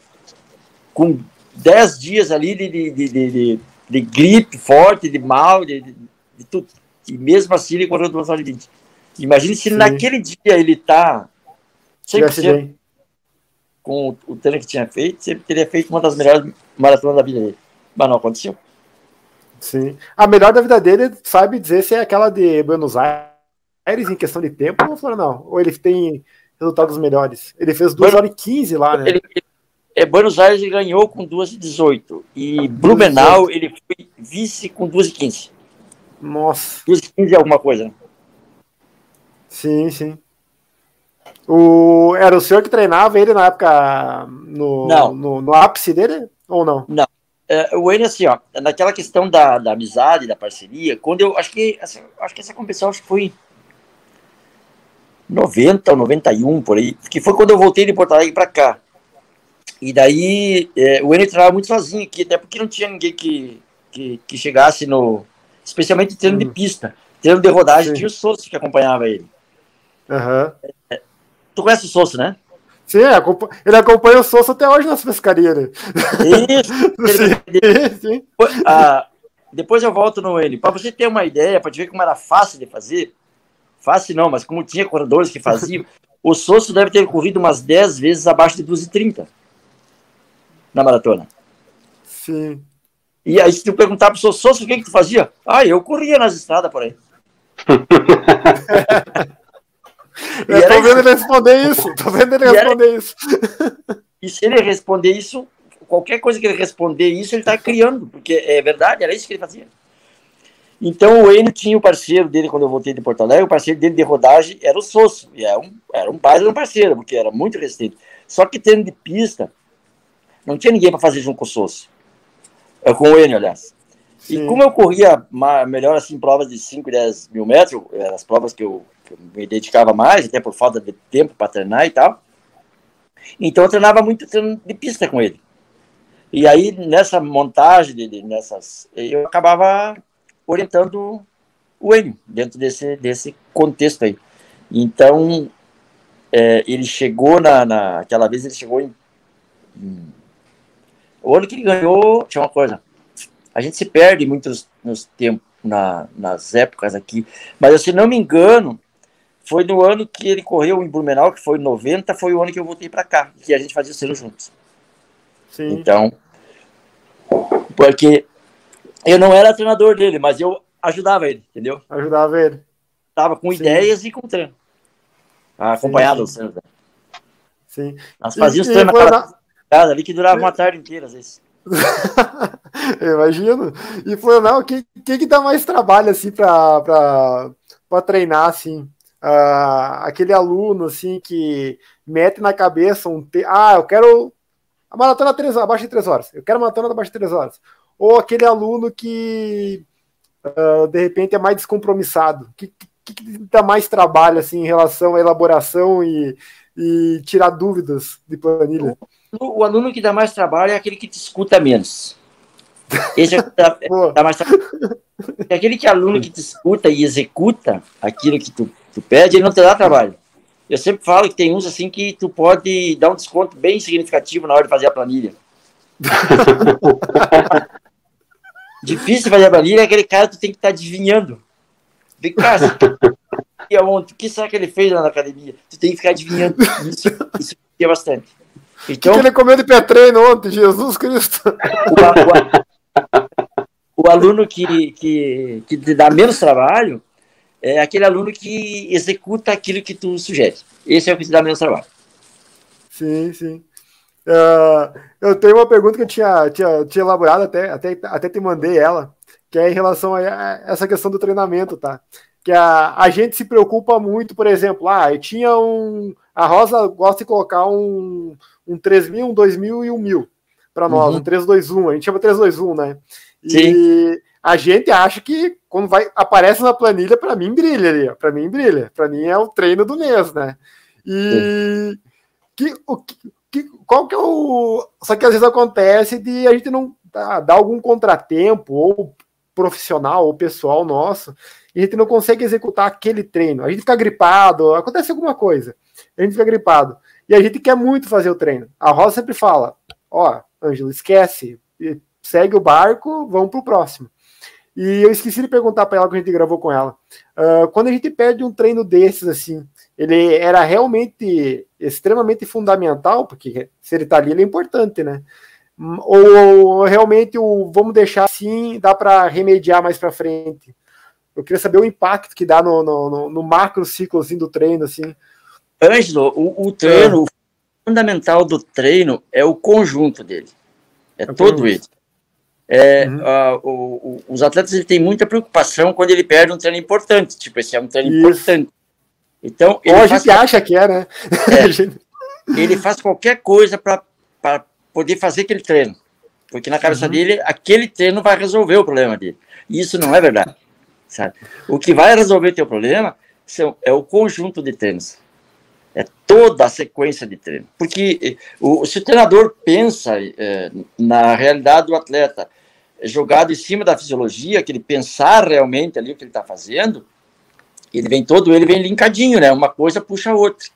Com 10 dias ali de, de, de, de, gripe forte, de mal, de, tudo. E mesmo assim ele correu 2 horas e 20. Imagine se naquele dia ele está 100% com o treino que tinha feito, você teria feito uma das melhores maratonas da vida dele. Mas não aconteceu. Sim. A melhor da vida dele, sabe dizer se é aquela de Buenos Aires em questão de tempo ou não? Ou ele tem resultados melhores? Ele fez 2 horas e 15 lá, né? Ele, é, Buenos Aires ele ganhou com 2 e 18. E Blumenau ele foi vice com 2 e 15. Nossa. 2 e 15 é alguma coisa, né? Sim, sim. O, era o senhor que treinava ele na época no, não. no, no ápice dele? Ou não? Não. É, o Wayne, assim, ó, naquela questão da, da amizade, da parceria, quando eu acho que assim, acho que essa competição acho que foi 90 ou 91 por aí, que foi quando eu voltei de Porto Alegre para cá. E daí é, o Wayne treinava muito sozinho aqui, até porque não tinha ninguém que, que, que chegasse no. Especialmente treino hum. de pista. Treino de rodagem, Sim. tinha o Souza que acompanhava ele. Uhum. É, Tu conhece o Souza, né? Sim, ele acompanha o Souza até hoje nas pescarias. Né? Isso. sim, sim. Ah, depois eu volto no ele. Para você ter uma ideia, para te ver como era fácil de fazer, fácil não, mas como tinha corredores que faziam, o Souza deve ter corrido umas 10 vezes abaixo de 2,30 na maratona. Sim. E aí, se tu perguntar pro Souza, o que, que tu fazia? Ah, eu corria nas estradas por aí. Eu tô vendo ele responder isso. Tô vendo ele responder isso. E se ele responder isso, qualquer coisa que ele responder isso, ele tá criando, porque é verdade, era isso que ele fazia. Então o Enio tinha o parceiro dele quando eu voltei de Porto Alegre, o parceiro dele de rodagem era o Sosso, e era um, era um pai de um parceiro, porque era muito resistente. Só que tendo de pista, não tinha ninguém para fazer junto com o Sosso. É com o Enio, aliás. Sim. E como eu corria melhor assim, provas de 5 e 10 mil metros, as provas que eu me dedicava mais, até por falta de tempo para treinar e tal. Então eu treinava muito treino de pista com ele. E aí nessa montagem, de, nessas, eu acabava orientando o Enio dentro desse, desse contexto aí. Então é, ele chegou na, na, aquela vez ele chegou em, em, o ano que ele ganhou tinha uma coisa a gente se perde muito nos tempos na, nas épocas aqui mas se não me engano foi no ano que ele correu em Blumenau, que foi 90, foi o ano que eu voltei para cá, que a gente fazia o juntos. Sim. Então, porque eu não era treinador dele, mas eu ajudava ele, entendeu? Ajudava ele. Tava com sim. ideias e com treino. Acompanhado os treinos. Sim. Nós fazíamos treino naquela na... ali que durava uma tarde inteira, às vezes. Imagino. E foi não, quem, quem que dá mais trabalho assim para treinar assim? Uh, aquele aluno assim que mete na cabeça um te... ah, eu quero a maratona três, abaixo de três horas, eu quero a maratona abaixo de três horas. Ou aquele aluno que uh, de repente é mais descompromissado, que, que, que dá mais trabalho assim, em relação à elaboração e, e tirar dúvidas de planilha. O, o, aluno que dá mais trabalho é aquele que te escuta menos. Esse é, dá, dá mais trabalho. É aquele que é aluno que te escuta e executa aquilo que tu tu pede, ele não te dá trabalho. Eu sempre falo que tem uns assim que tu pode dar um desconto bem significativo na hora de fazer a planilha. Difícil fazer a planilha é aquele cara que tu tem que estar tá adivinhando. Vem cá, e ontem, o que será que ele fez lá na academia? Tu tem que ficar adivinhando. Isso, isso é bastante. Então, que, que ele comeu de pré-treino ontem, Jesus Cristo? O, o, o, aluno que, que, que te dá menos trabalho, é aquele aluno que executa aquilo que tu sugere. Esse é o que dá menos trabalho. Sim, sim. Uh, eu tenho uma pergunta que eu tinha, tinha, tinha elaborado, até, até, até te mandei ela, que é em relação a essa questão do treinamento, tá? Que a, a gente se preocupa muito, por exemplo, ah, eu tinha um. A Rosa gosta de colocar um, um 3.000, um 2.000 e um 1.000 para nós, uhum. um 3-2-1, a gente chama 3-2-1, né? E Sim. a gente acha que quando vai aparece na planilha, para mim brilha ali, para mim brilha, para mim é o treino do mês, né? E que, o, que, qual que é o. Só que às vezes acontece de a gente não dar, dar algum contratempo, ou profissional, ou pessoal nosso, e a gente não consegue executar aquele treino. A gente fica gripado, acontece alguma coisa, a gente fica gripado. E a gente quer muito fazer o treino. A Rosa sempre fala: ó, Ângelo, esquece, segue o barco, vamos pro próximo. E eu esqueci de perguntar para ela quando a gente gravou com ela. Uh, quando a gente perde um treino desses, assim, ele era realmente extremamente fundamental, porque se ele está ali, ele é importante, né? Ou, ou realmente o vamos deixar assim, dá para remediar mais para frente? Eu queria saber o impacto que dá no, no, no macro ciclo assim, do treino, assim. Ângelo, o, o treino, é. o fundamental do treino é o conjunto dele. É, é todo ele. É, uhum. uh, o, o, os atletas ele têm muita preocupação quando ele perde um treino importante. Tipo, esse é um treino Isso. importante. Então, Ou a gente acha que é, né? É, ele faz qualquer coisa para poder fazer aquele treino. Porque na cabeça uhum. dele, aquele treino vai resolver o problema dele. E isso não é verdade. Sabe? O que vai resolver teu problema é o conjunto de treinos. É toda a sequência de treino. Porque eh, o, se o treinador pensa é, na realidade do atleta, jogado em cima da fisiologia, que ele pensar realmente ali o que ele está fazendo, ele vem todo, ele vem linkadinho, né? Uma coisa puxa a outra.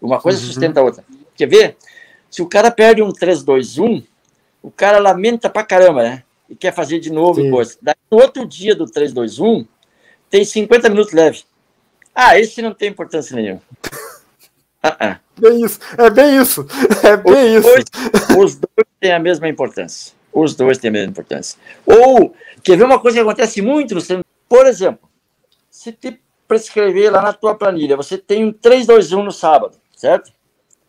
Uma coisa uhum. sustenta a outra. Quer ver? Se o cara perde um 3-2-1, o cara lamenta pra caramba, né? E quer fazer de novo Sim. coisa. Daí, no outro dia do 3-2-1, tem 50 minutos leve. Ah, esse não tem importância nenhuma. Uh -uh. Bem isso, é bem isso, é bem os isso. Dois, os dois têm a mesma importância. Os dois têm a mesma importância. Ou, quer ver uma coisa que acontece muito no Por exemplo, se te prescrever lá na tua planilha, você tem um 3-2-1 no sábado, certo?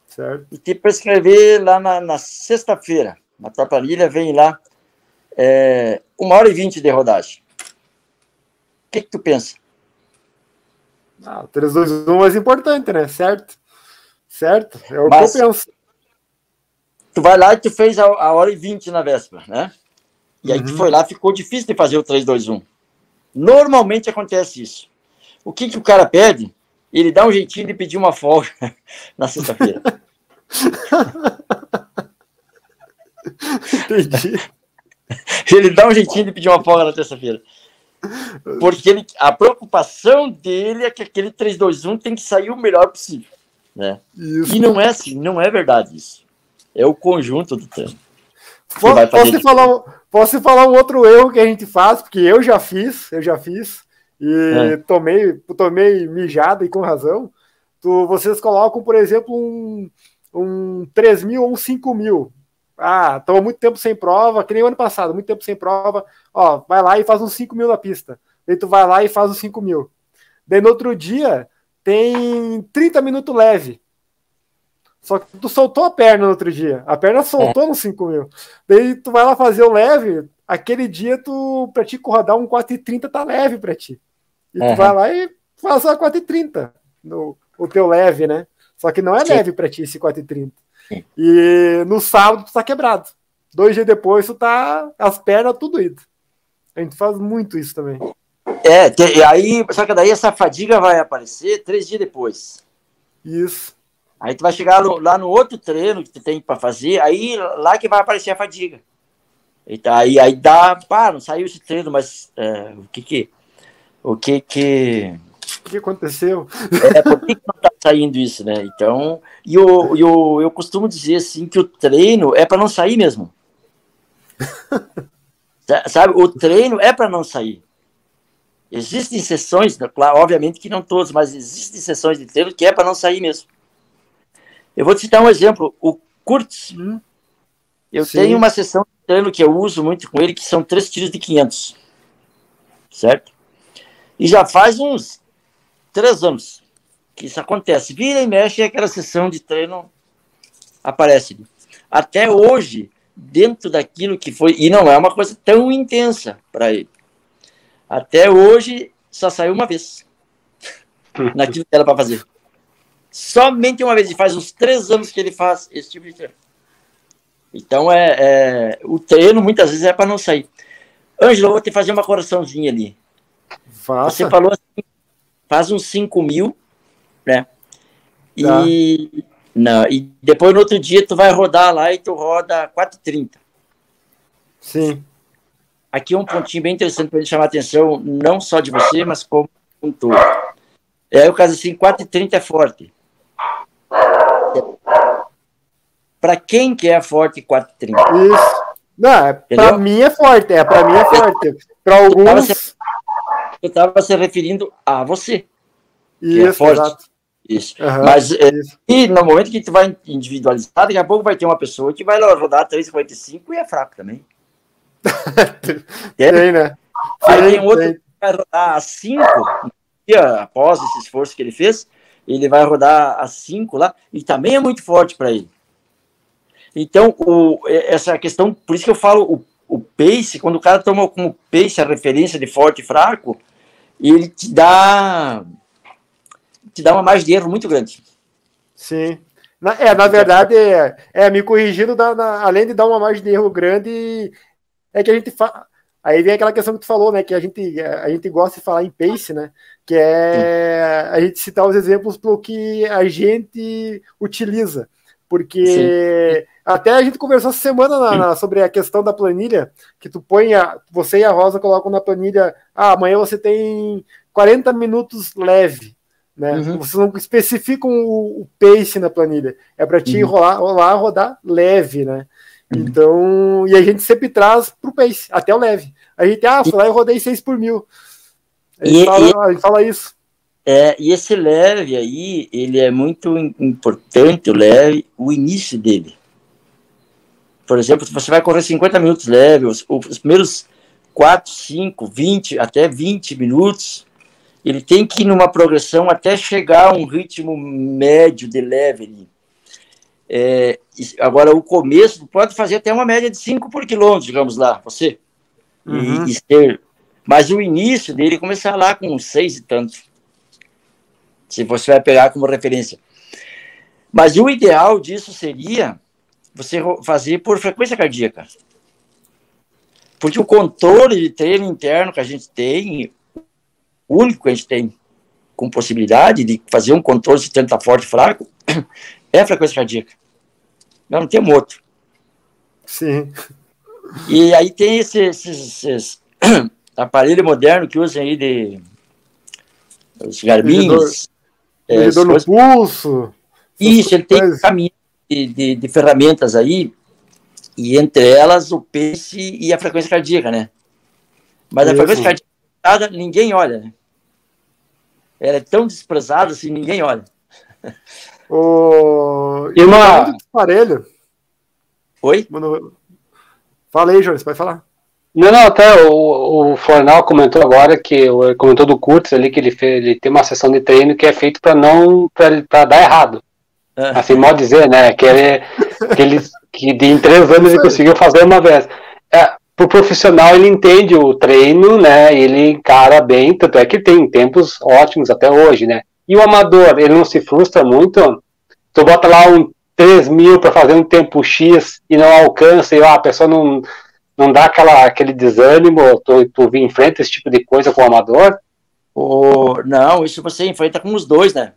Certo. E te prescrever lá na, na sexta-feira, na tua planilha vem lá é, uma hora e vinte de rodagem. O que, que tu pensa? Ah, 3-2-1 é mais importante, né? Certo? Certo? É o Mas, que eu penso. Tu vai lá e tu fez a, a hora e vinte na véspera, né? E aí uhum. tu foi lá, ficou difícil de fazer o 3-2-1. Normalmente acontece isso. O que, que o cara pede? Ele dá um jeitinho de pedir uma folga na sexta-feira. Entendi. Ele dá um jeitinho de pedir uma folga na terça-feira. Porque ele, a preocupação dele é que aquele 3-2-1 tem que sair o melhor possível. Né? E não é assim, não é verdade isso. É o conjunto do treino. Posso, posso, falar, posso falar um outro erro que a gente faz, porque eu já fiz, eu já fiz, e é. tomei, tomei mijada e com razão. Tu, vocês colocam, por exemplo, um, um 3 mil ou um 5 mil. Ah, estão muito tempo sem prova, que nem o ano passado, muito tempo sem prova. Ó, vai lá e faz uns 5 mil na pista. Daí tu vai lá e faz os 5 mil. Daí no outro dia, tem 30 minutos leve. Só que tu soltou a perna no outro dia. A perna soltou é. no 5 mil. Daí tu vai lá fazer o leve. Aquele dia, tu, pra ti rodar um 4,30 tá leve pra ti. E tu vai lá e faz a 4,30 no o teu leve, né? Só que não é Sim. leve pra ti esse 4,30. E no sábado tu tá quebrado. Dois dias depois tu tá as pernas tudo ido. A gente faz muito isso também. É, te, aí, só que daí essa fadiga vai aparecer três dias depois. Isso. Aí tu vai chegar no, lá no outro treino que tu tem para fazer, aí lá que vai aparecer a fadiga. E tá, aí, aí dá, pá, não saiu esse treino, mas é, o que que, o que que... O que aconteceu? É, por que, que não tá saindo isso, né? Então, e eu, eu, eu costumo dizer assim que o treino é para não sair mesmo. Sabe, o treino é para não sair. Existem sessões, né, claro, obviamente que não todos, mas existem sessões de treino que é para não sair mesmo. Eu vou te dar um exemplo. O Kurtz, eu Sim. tenho uma sessão de treino que eu uso muito com ele, que são três tiros de 500. Certo? E já faz uns três anos que isso acontece. Vira e mexe aquela sessão de treino aparece. até hoje, dentro daquilo que foi, e não é uma coisa tão intensa para ele. Até hoje, só saiu uma vez naquilo que era para fazer. Somente uma vez, e faz uns três anos que ele faz esse tipo de treino. Então, é, é o treino muitas vezes é para não sair. Ângelo, eu vou te fazer uma correçãozinha ali. Faça. Você falou assim, faz uns 5 mil, né? E, tá. não, e depois no outro dia tu vai rodar lá e tu roda 4,30. Sim. Aqui é um pontinho bem interessante para ele chamar a atenção, não só de você, mas como um todo. É o caso assim, 4,30 é forte. Para quem que é forte 4,30? Isso. Não, é, para mim é forte, é para mim é forte. Para alguns eu estava se referindo a você. É isso, é forte. Exato. Isso. Uhum, Mas é, isso. e no momento que tu vai individualizar, daqui a pouco vai ter uma pessoa que vai rodar 3,45 e é fraco também. é? Tem, né? Aí tem, tem outro vai rodar a 5, após esse esforço que ele fez, ele vai rodar a 5 lá, e também é muito forte para ele. Então, o, essa questão, por isso que eu falo o, o pace, quando o cara toma como pace a referência de forte e fraco, ele te dá te dá uma margem de erro muito grande. Sim. Na, é, na verdade, é, é me corrigindo, da, na, além de dar uma margem de erro grande, é que a gente fala. Aí vem aquela questão que tu falou, né? Que a gente, a gente gosta de falar em pace, né? Que é a gente citar os exemplos pelo que a gente utiliza. Porque Sim. até a gente conversou essa semana na, na, sobre a questão da planilha, que tu põe a, você e a Rosa colocam na planilha, ah, amanhã você tem 40 minutos leve. Né? Uhum. Vocês não especificam o, o, pace na planilha. É para te uhum. rolar, rolar, rodar leve, né? Uhum. Então, e a gente sempre traz para o pace, até o leve. A gente, ah, fui lá e rodei 6 por mil. A gente, e, fala, e, a gente fala isso. É, e esse leve aí, ele é muito importante, o leve, o início dele. Por exemplo, você vai correr 50 minutos leve, os, os primeiros 4, 5, 20, até 20 minutos, ele tem que ir numa progressão até chegar a um ritmo médio de leve. É, agora, o começo, pode fazer até uma média de 5 por quilômetro, digamos lá, você. Uhum. E, e ter, mas o início dele começar lá com 6 e tanto. Se você vai pegar como referência. Mas o ideal disso seria você fazer por frequência cardíaca. Porque o controle de treino interno que a gente tem, único que a gente tem com possibilidade de fazer um controle de treino forte e fraco, é a frequência cardíaca. Nós não temos outro. Sim. E aí tem esses, esses, esses aparelho moderno que usam aí de os garbinhos. Medidor, é, no pulso. Isso, ele tem caminho de, de, de, ferramentas aí, e entre elas o pace e a frequência cardíaca, né? Mas Isso. a frequência cardíaca ninguém olha, né? Ela é tão desprezada assim, ninguém olha. O... E uma... aparelho. Oi? Mano... Fala aí, João, você vai falar. Não, não, até o, o Fornal comentou agora que comentou do Kurtz ali que ele, fez, ele tem uma sessão de treino que é feito para não para dar errado. É. Assim, pode dizer, né? Que ele, que ele que de, em três anos ele conseguiu fazer uma vez. É, pro profissional ele entende o treino, né? Ele encara bem, tanto é que tem tempos ótimos até hoje, né? E o amador, ele não se frustra muito. Tu bota lá um 3 mil para fazer um tempo X e não alcança, e ó, a pessoa não, não dá aquela, aquele desânimo, tu, tu enfrenta esse tipo de coisa com o amador? Ou, não, isso você enfrenta com os dois, né?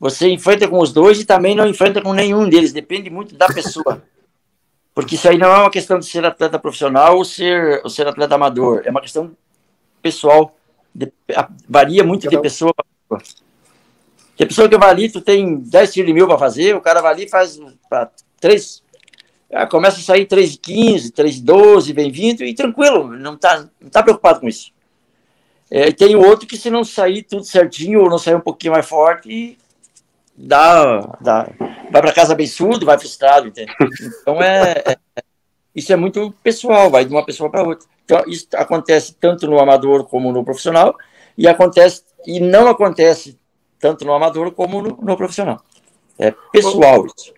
Você enfrenta com os dois e também não enfrenta com nenhum deles, depende muito da pessoa. Porque isso aí não é uma questão de ser atleta profissional ou ser, ou ser atleta amador, é uma questão pessoal, de, a, varia muito de pessoa para pessoa. Tem pessoa que vai ali, tu tem 10 tiros de mil para fazer, o cara vai ali e faz para 3, ah, começa a sair 3,15, 3,12, bem-vindo, e tranquilo, não está não tá preocupado com isso. É, tem outro que se não sair tudo certinho, ou não sair um pouquinho mais forte, dá, dá vai para casa bem surdo, vai frustrado, entende? Então é, é, isso é muito pessoal, vai de uma pessoa para outra. Então isso acontece tanto no amador como no profissional, e acontece e não acontece tanto no amador como no, no profissional. É pessoal isso.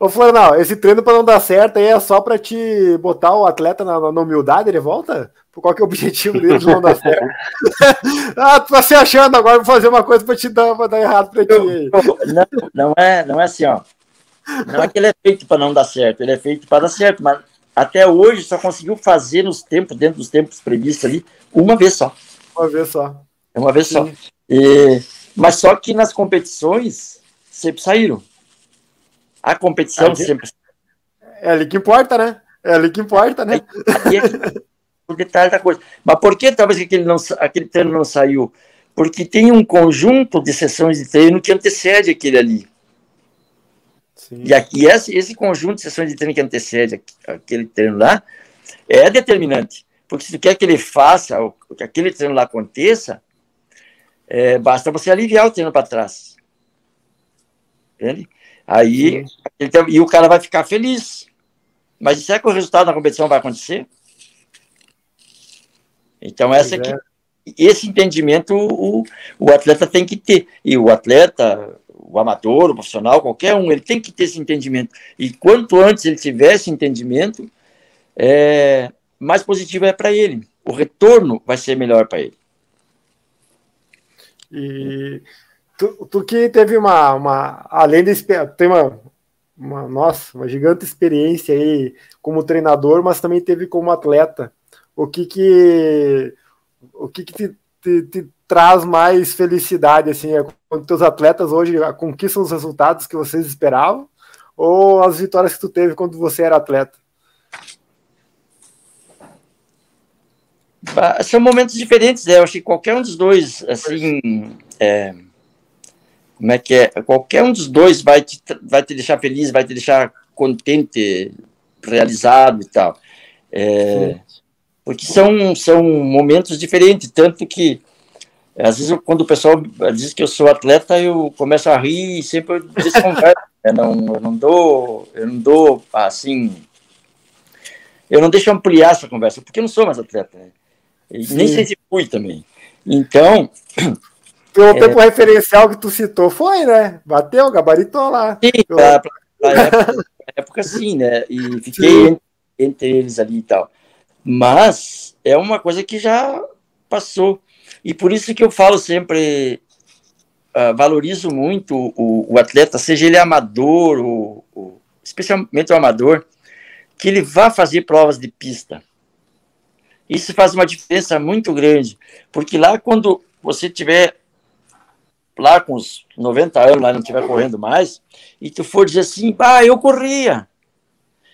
Ô, Florenal, esse treino para não dar certo aí é só para te botar o atleta na, na humildade, ele volta? Qual que é o objetivo dele de não dar certo? ah, tu tá se achando agora, vou fazer uma coisa para te dar, pra dar errado para ti. Não, não, é, não é assim, ó. Não é que ele é feito para não dar certo, ele é feito para dar certo, mas até hoje só conseguiu fazer nos tempos, dentro dos tempos previstos ali, uma vez só. Uma vez só. É uma vez Sim. só. E, mas só que nas competições sempre saíram. A competição ali, sempre. É ali que importa, né? É ali que importa, né? Aí, é o detalhe da coisa. Mas por que talvez aquele, não, aquele treino não saiu? Porque tem um conjunto de sessões de treino que antecede aquele ali. Sim. E aqui esse, esse conjunto de sessões de treino que antecede aquele treino lá é determinante. Porque se tu quer que ele faça, que aquele treino lá aconteça, é, basta você aliviar o treino para trás. Entende? Aí, e o cara vai ficar feliz. Mas será que o resultado da competição vai acontecer? Então, essa é. que, esse entendimento o, o atleta tem que ter. E o atleta, o amador, o profissional, qualquer um, ele tem que ter esse entendimento. E quanto antes ele tiver esse entendimento, é, mais positivo é para ele. O retorno vai ser melhor para ele. E tu, tu que teve uma, uma além de tem uma, uma nossa, uma gigante experiência aí como treinador, mas também teve como atleta. O que que o que, que te, te, te traz mais felicidade assim, é quando teus atletas hoje conquistam os resultados que vocês esperavam ou as vitórias que tu teve quando você era atleta? São momentos diferentes, né? Eu acho que qualquer um dos dois, assim, é, como é que é? Qualquer um dos dois vai te, vai te deixar feliz, vai te deixar contente, realizado e tal. É, porque são, são momentos diferentes, tanto que às vezes quando o pessoal diz que eu sou atleta, eu começo a rir e sempre desconverso. eu, não, eu não dou, eu não dou assim, eu não deixo ampliar essa conversa, porque eu não sou mais atleta, né? Nem sei se fui também. Então, pelo é. tempo referencial que tu citou, foi, né? Bateu, gabaritou lá. Sim, pra, pra, pra época, época sim, né? E fiquei entre, entre, eles ali e tal. Mas é uma coisa que já passou. E por isso que eu falo sempre, uh, valorizo muito o, o, atleta, seja ele amador, ou, ou, especialmente o amador, que ele vá fazer provas de pista. Isso faz uma diferença muito grande, porque lá quando você tiver lá com os 90 anos, lá não estiver correndo mais, e tu for dizer assim, ah, eu corria.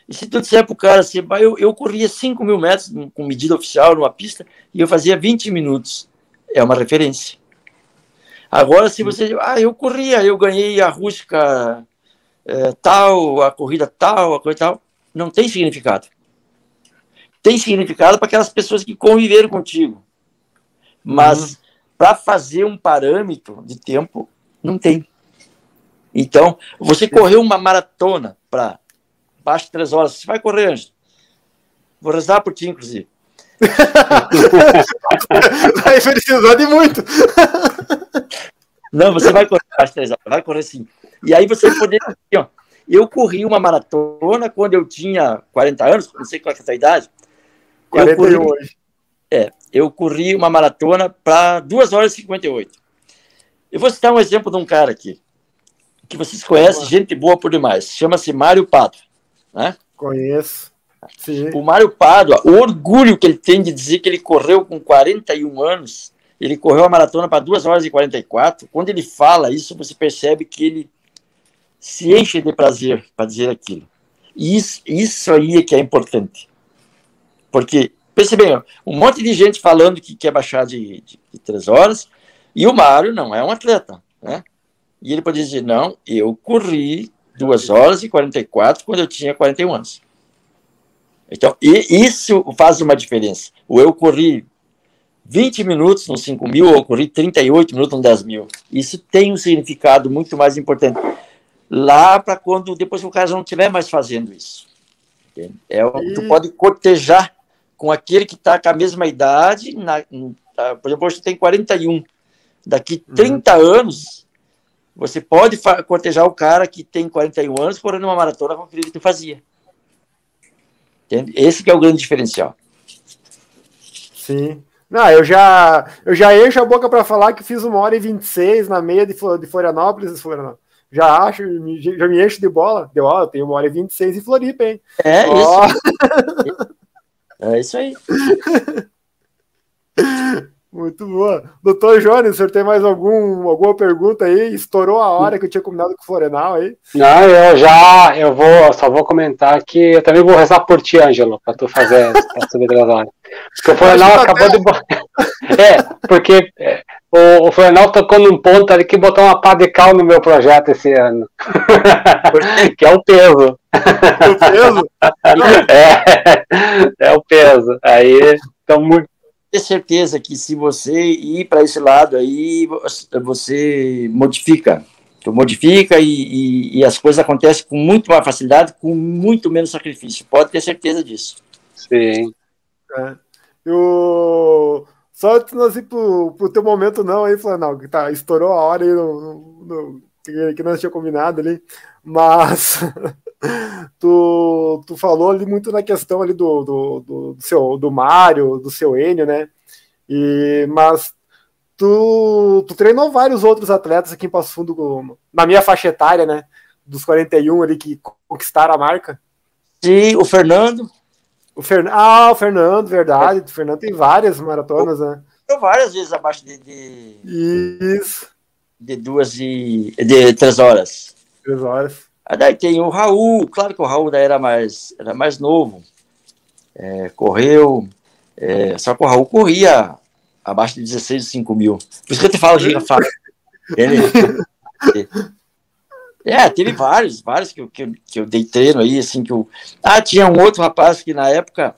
E se tu disser pro cara assim, ah, eu, eu corria 5 mil metros com medida oficial numa pista e eu fazia 20 minutos, é uma referência. Agora, se você ah, eu corria, eu ganhei a rústica é, tal, a corrida tal, a coisa tal, não tem significado. Tem significado para aquelas pessoas que conviveram contigo. Mas uhum para fazer um parâmetro de tempo, não tem. Então, você correu uma maratona para baixo de três horas, você vai correr, Ângelo. Vou rezar por ti, inclusive. vai precisar de muito. Não, você vai correr abaixo de três horas, vai correr sim. E aí você poder. Assim, eu corri uma maratona quando eu tinha 40 anos, não sei qual é a sua idade. 41 corri, hoje. É, eu corri uma maratona para 2 horas e 58. Eu vou citar um exemplo de um cara aqui, que vocês conhecem, gente boa por demais. Chama-se Mário Pado. Né? Conheço. Sim. O Mário Pado, o orgulho que ele tem de dizer que ele correu com 41 anos, ele correu a maratona para 2 horas e 44. Quando ele fala isso, você percebe que ele se enche de prazer para dizer aquilo. E isso, isso aí é que é importante. Porque Pense bem, um monte de gente falando que quer baixar de, de, de três horas, e o Mário não é um atleta, né? E ele pode dizer, não, eu corri duas horas e 44 quando eu tinha 41 anos. Então, isso faz uma diferença. Ou eu corri 20 minutos no 5 mil, ou eu corri 38 minutos no 10 mil. Isso tem um significado muito mais importante. Lá para quando depois o cara não estiver mais fazendo isso. É, tu pode cortejar com aquele que está com a mesma idade, na, por exemplo, hoje tem 41. Daqui 30 uhum. anos, Você pode cortejar o cara que tem 41 anos correndo uma maratona com aquilo que tu fazia. Entende? Esse que é o grande diferencial. Sim. Não, eu já, eu já encho a boca para falar que fiz uma hora e 26 na meia de, de Florianópolis, Florianópolis. Já acho, já me encho de bola. Deu, ó, eu tenho uma hora e 26 em Floripa, hein? É ó. isso. é isso aí. Muito boa. Doutor Jones, o senhor tem mais algum, alguma pergunta aí? Estourou a hora que eu tinha combinado com o Florenal aí? Não, eu já, eu vou, só vou comentar que eu também vou rezar por ti, Ângelo, para tu fazer a subir das horas. Porque o Florenal acabou de. É, porque é, o, o Florenal tocou num ponto ali que botou uma pá de cal no meu projeto esse ano. que é o peso. O peso? é, é o peso. Aí, então, muito ter certeza que se você ir para esse lado aí, você modifica. Tu modifica e, e, e, as coisas acontecem com muito mais facilidade, com muito menos sacrifício. Pode ter certeza disso. Sim. É. Eu... Só antes de nós ir pro, pro teu momento não aí, Flanal, que tá, estourou a hora aí no, no, no, que nós tinha combinado ali, mas tu, tu falou ali muito na questão ali do, do, do, do seu do Mário, do seu Enio, né? E, mas tu, tu treinou vários outros atletas aqui em Passo Fundo, na minha faixa etária, né? Dos 41 ali que conquistaram a marca. Sim, o Fernando. O Fern... Ah, o Fernando, verdade. O Fernando tem várias maratonas, né? várias vezes abaixo de, de... Isso. De duas e. de três horas. Três horas. Aí daí tem o Raul, claro que o Raul daí era mais, era mais novo, é, correu, é, só que o Raul corria abaixo de 16 5 mil. Por isso que eu te falo girafa. Ele, é, teve vários, vários que eu, que, que eu dei treino aí, assim, que eu... Ah, tinha um outro rapaz que na época,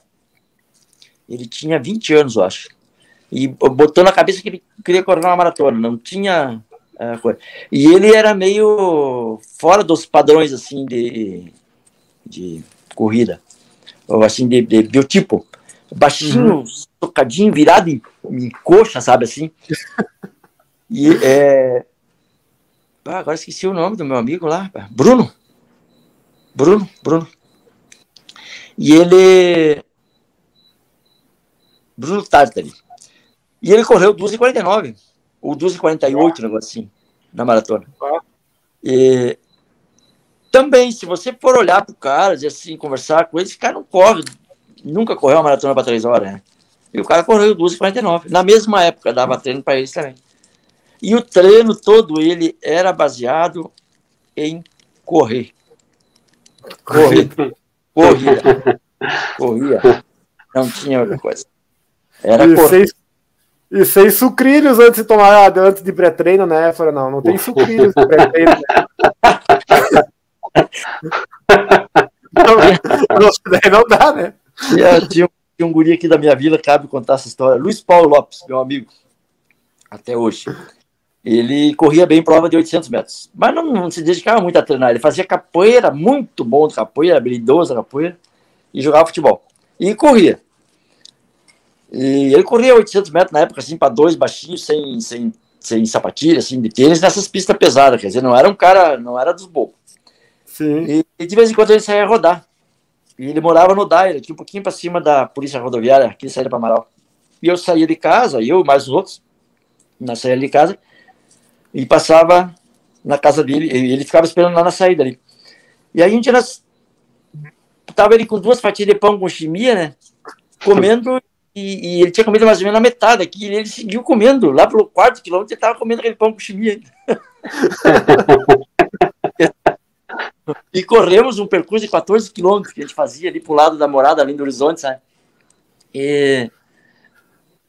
ele tinha 20 anos, eu acho, e botou na cabeça que ele queria correr uma maratona, não tinha é, e ele era meio fora dos padrões assim de, de corrida, ou assim de, de biotipo. Baixinho, uhum. tocadinho, virado em, em, coxa, sabe assim? E é. Ah, agora esqueci o nome do meu amigo lá, Bruno. Bruno, Bruno. E ele. Bruno Tartari. E ele correu 2,49 ou 2h48, um negócio assim, na maratona. E também, se você for olhar pro cara, dizer assim, conversar com ele, esse cara não corre, nunca correu uma maratona para 3 horas, né? E o cara correu 2h49. Na mesma época, dava treino para eles também. E o treino todo ele era baseado em correr. Correr. Corrida. Corria. Não tinha outra coisa. Era correr. E sem sucrilhos antes de tomar, antes de pré-treino, né? Falei, não, não tem sucrilhos de pré-treino. não, não, não dá, né? Tinha, tinha, um guri aqui da minha vila, cabe contar essa história. Luiz Paulo Lopes, meu amigo, até hoje. Ele corria bem prova de 800 metros, mas não, não, se dedicava muito a treinar. Ele fazia capoeira, muito bom de capoeira, habilidoso capoeira, e jogava futebol. E corria. E ele corria 800 metros na época, assim, para dois baixinhos, sem, sem, sem sapatilha, assim, de tênis, nessas pistas pesadas, quer dizer, não era um cara, não era dos bobos. Sim. E, e, de vez em quando ele saía a rodar. E ele morava no Daire, aqui um pouquinho para cima da polícia rodoviária, aqui saía para Amaral. E eu saía de casa, eu e mais os outros, na saída de casa, e passava na casa dele, e ele ficava esperando lá na saída ali. E aí um dia nós tava ele com duas fatias de pão com chimia, né? Comendo e, e, ele tinha comido mais ou menos a metade aqui, e ele seguiu comendo. Lá pelo quarto quilômetro, ele estava comendo aquele pão com chimia e corremos um percurso de 14 quilômetros que a gente fazia ali pro lado da morada, ali do horizonte, sabe? E,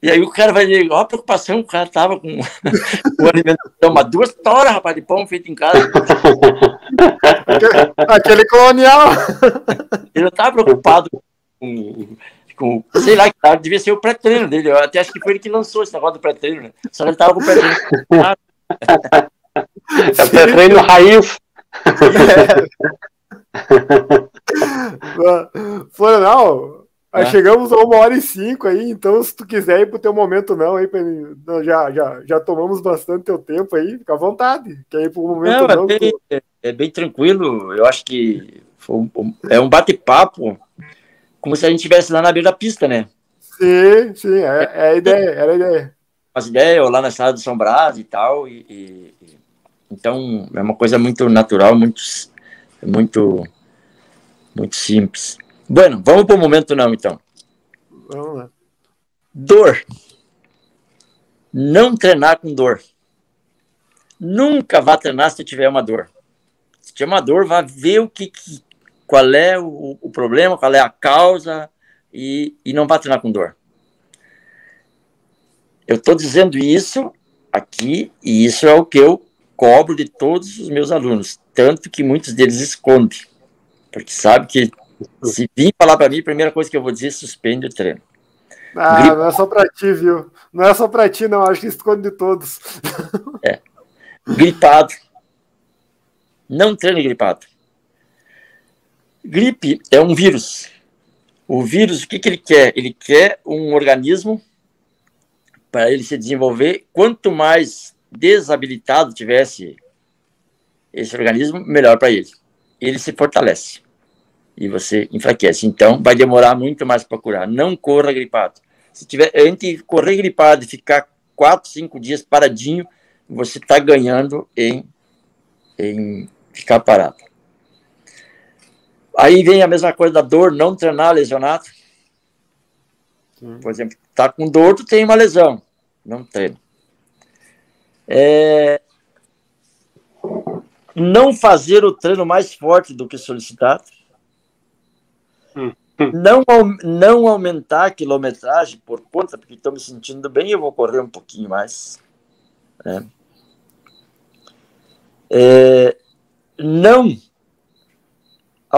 e aí o cara vai dizer, ó a preocupação, o cara tava com, com alimentação, uma duas toras, rapaz, de pão feito em casa. Aquele colonial. Ele não estava preocupado com com, sei lá, que devia ser o pré-treino dele. Eu até acho que foi ele que lançou esse negócio do pré-treino, né? Só ele tava com o pré-treino. é pré-treino raiz. É. Florianal, Mas chegamos a uma hora e cinco aí, então se tu quiser ir pro teu momento não, aí, já, já, já tomamos bastante teu tempo aí, fica à vontade. Quer ir pro momento não? não é, bem, é, é, bem tranquilo, eu acho que um, é um bate-papo, como se a gente estivesse lá na beira da pista, né? Sim, sim, é, é a ideia, era a ideia. As ideias, ou lá na sala do São Brás e tal, e, e, então é uma coisa muito natural, muito, muito, muito simples. Bueno, vamos para o momento não, então. Vamos lá. Dor. Não treinar com dor. Nunca vá treinar se tiver uma dor. Se tiver uma dor, vá ver o que, que qual é o, o, problema, qual é a causa e, e não vá treinar com dor. Eu estou dizendo isso aqui e isso é o que eu cobro de todos os meus alunos, tanto que muitos deles escondem, porque sabe que se vir falar para mim, a primeira coisa que eu vou dizer é suspende o treino. Ah, Gripa... não é só para ti, viu? Não é só para ti, não. Acho que esconde de todos. É. Gripado. Não treine gripado. Gripe é um vírus. O vírus, o que, que ele quer? Ele quer um organismo para ele se desenvolver. Quanto mais desabilitado tivesse esse organismo, melhor para ele. Ele se fortalece e você enfraquece. Então, vai demorar muito mais para curar. Não corra gripado. Se tiver, entre correr gripado e ficar quatro, cinco dias paradinho, você está ganhando em, em ficar parado. Aí vem a mesma coisa da dor, não treinar lesionado. Por exemplo, tá com dor, tu tem uma lesão, não treina. É... Não fazer o treino mais forte do que solicitado. Não, não aumentar a quilometragem por conta, porque estou me sentindo bem, eu vou correr um pouquinho mais. Né? É, não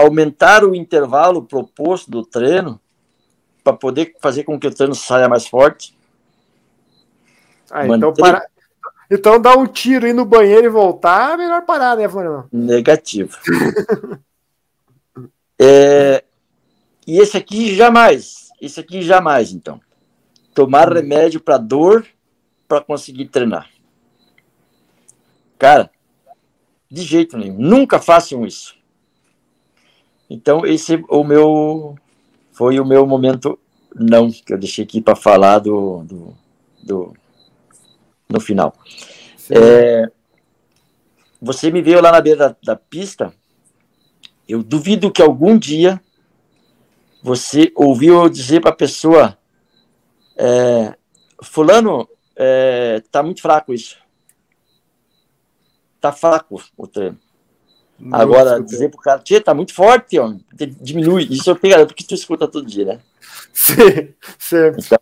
aumentar o intervalo proposto do treino para poder fazer com que o treino saia mais forte. Ah, então, para... então dar um tiro ir no banheiro e voltar, é melhor parar, né, Floriano? Negativo. é, e esse aqui jamais. Esse aqui jamais, então. Tomar remédio para dor para conseguir treinar. Cara, de jeito nenhum. Nunca façam isso. Então, esse o meu foi o meu momento não que eu deixei aqui para falar do, do, do, no final. É, você me veio lá na beira da, da pista. Eu duvido que algum dia você ouviu eu dizer para a pessoa: é, Fulano, é, tá muito fraco isso. Tá fraco o treino. Nossa, Agora, dizer pro cara, tia, tá muito forte, ó, diminui. Isso eu tenho garanto que tu escuta todo dia, né? Sim, sempre. Então,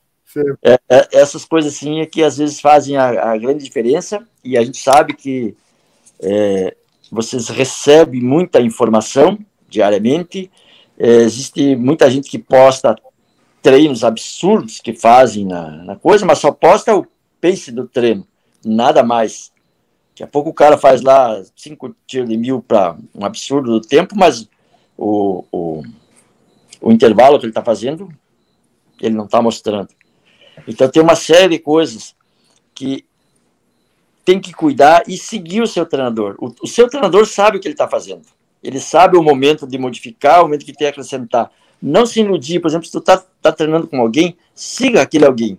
É, é, essas coisas assim é que às vezes fazem a, a grande diferença e a gente sabe que é, vocês recebem muita informação diariamente é, existe muita gente que posta treinos absurdos que fazem na, na coisa, mas só posta o pace do treino, nada mais. Daqui a pouco o cara faz lá cinco tiros de mil para um absurdo do tempo, mas o, o, o intervalo que ele está fazendo, ele não está mostrando. Então tem uma série de coisas que tem que cuidar e seguir o seu treinador. O, o seu treinador sabe o que ele está fazendo. Ele sabe o momento de modificar, o momento que tem que acrescentar. Não se iludir, por exemplo, se tu tá, tá treinando com alguém, siga aquele alguém.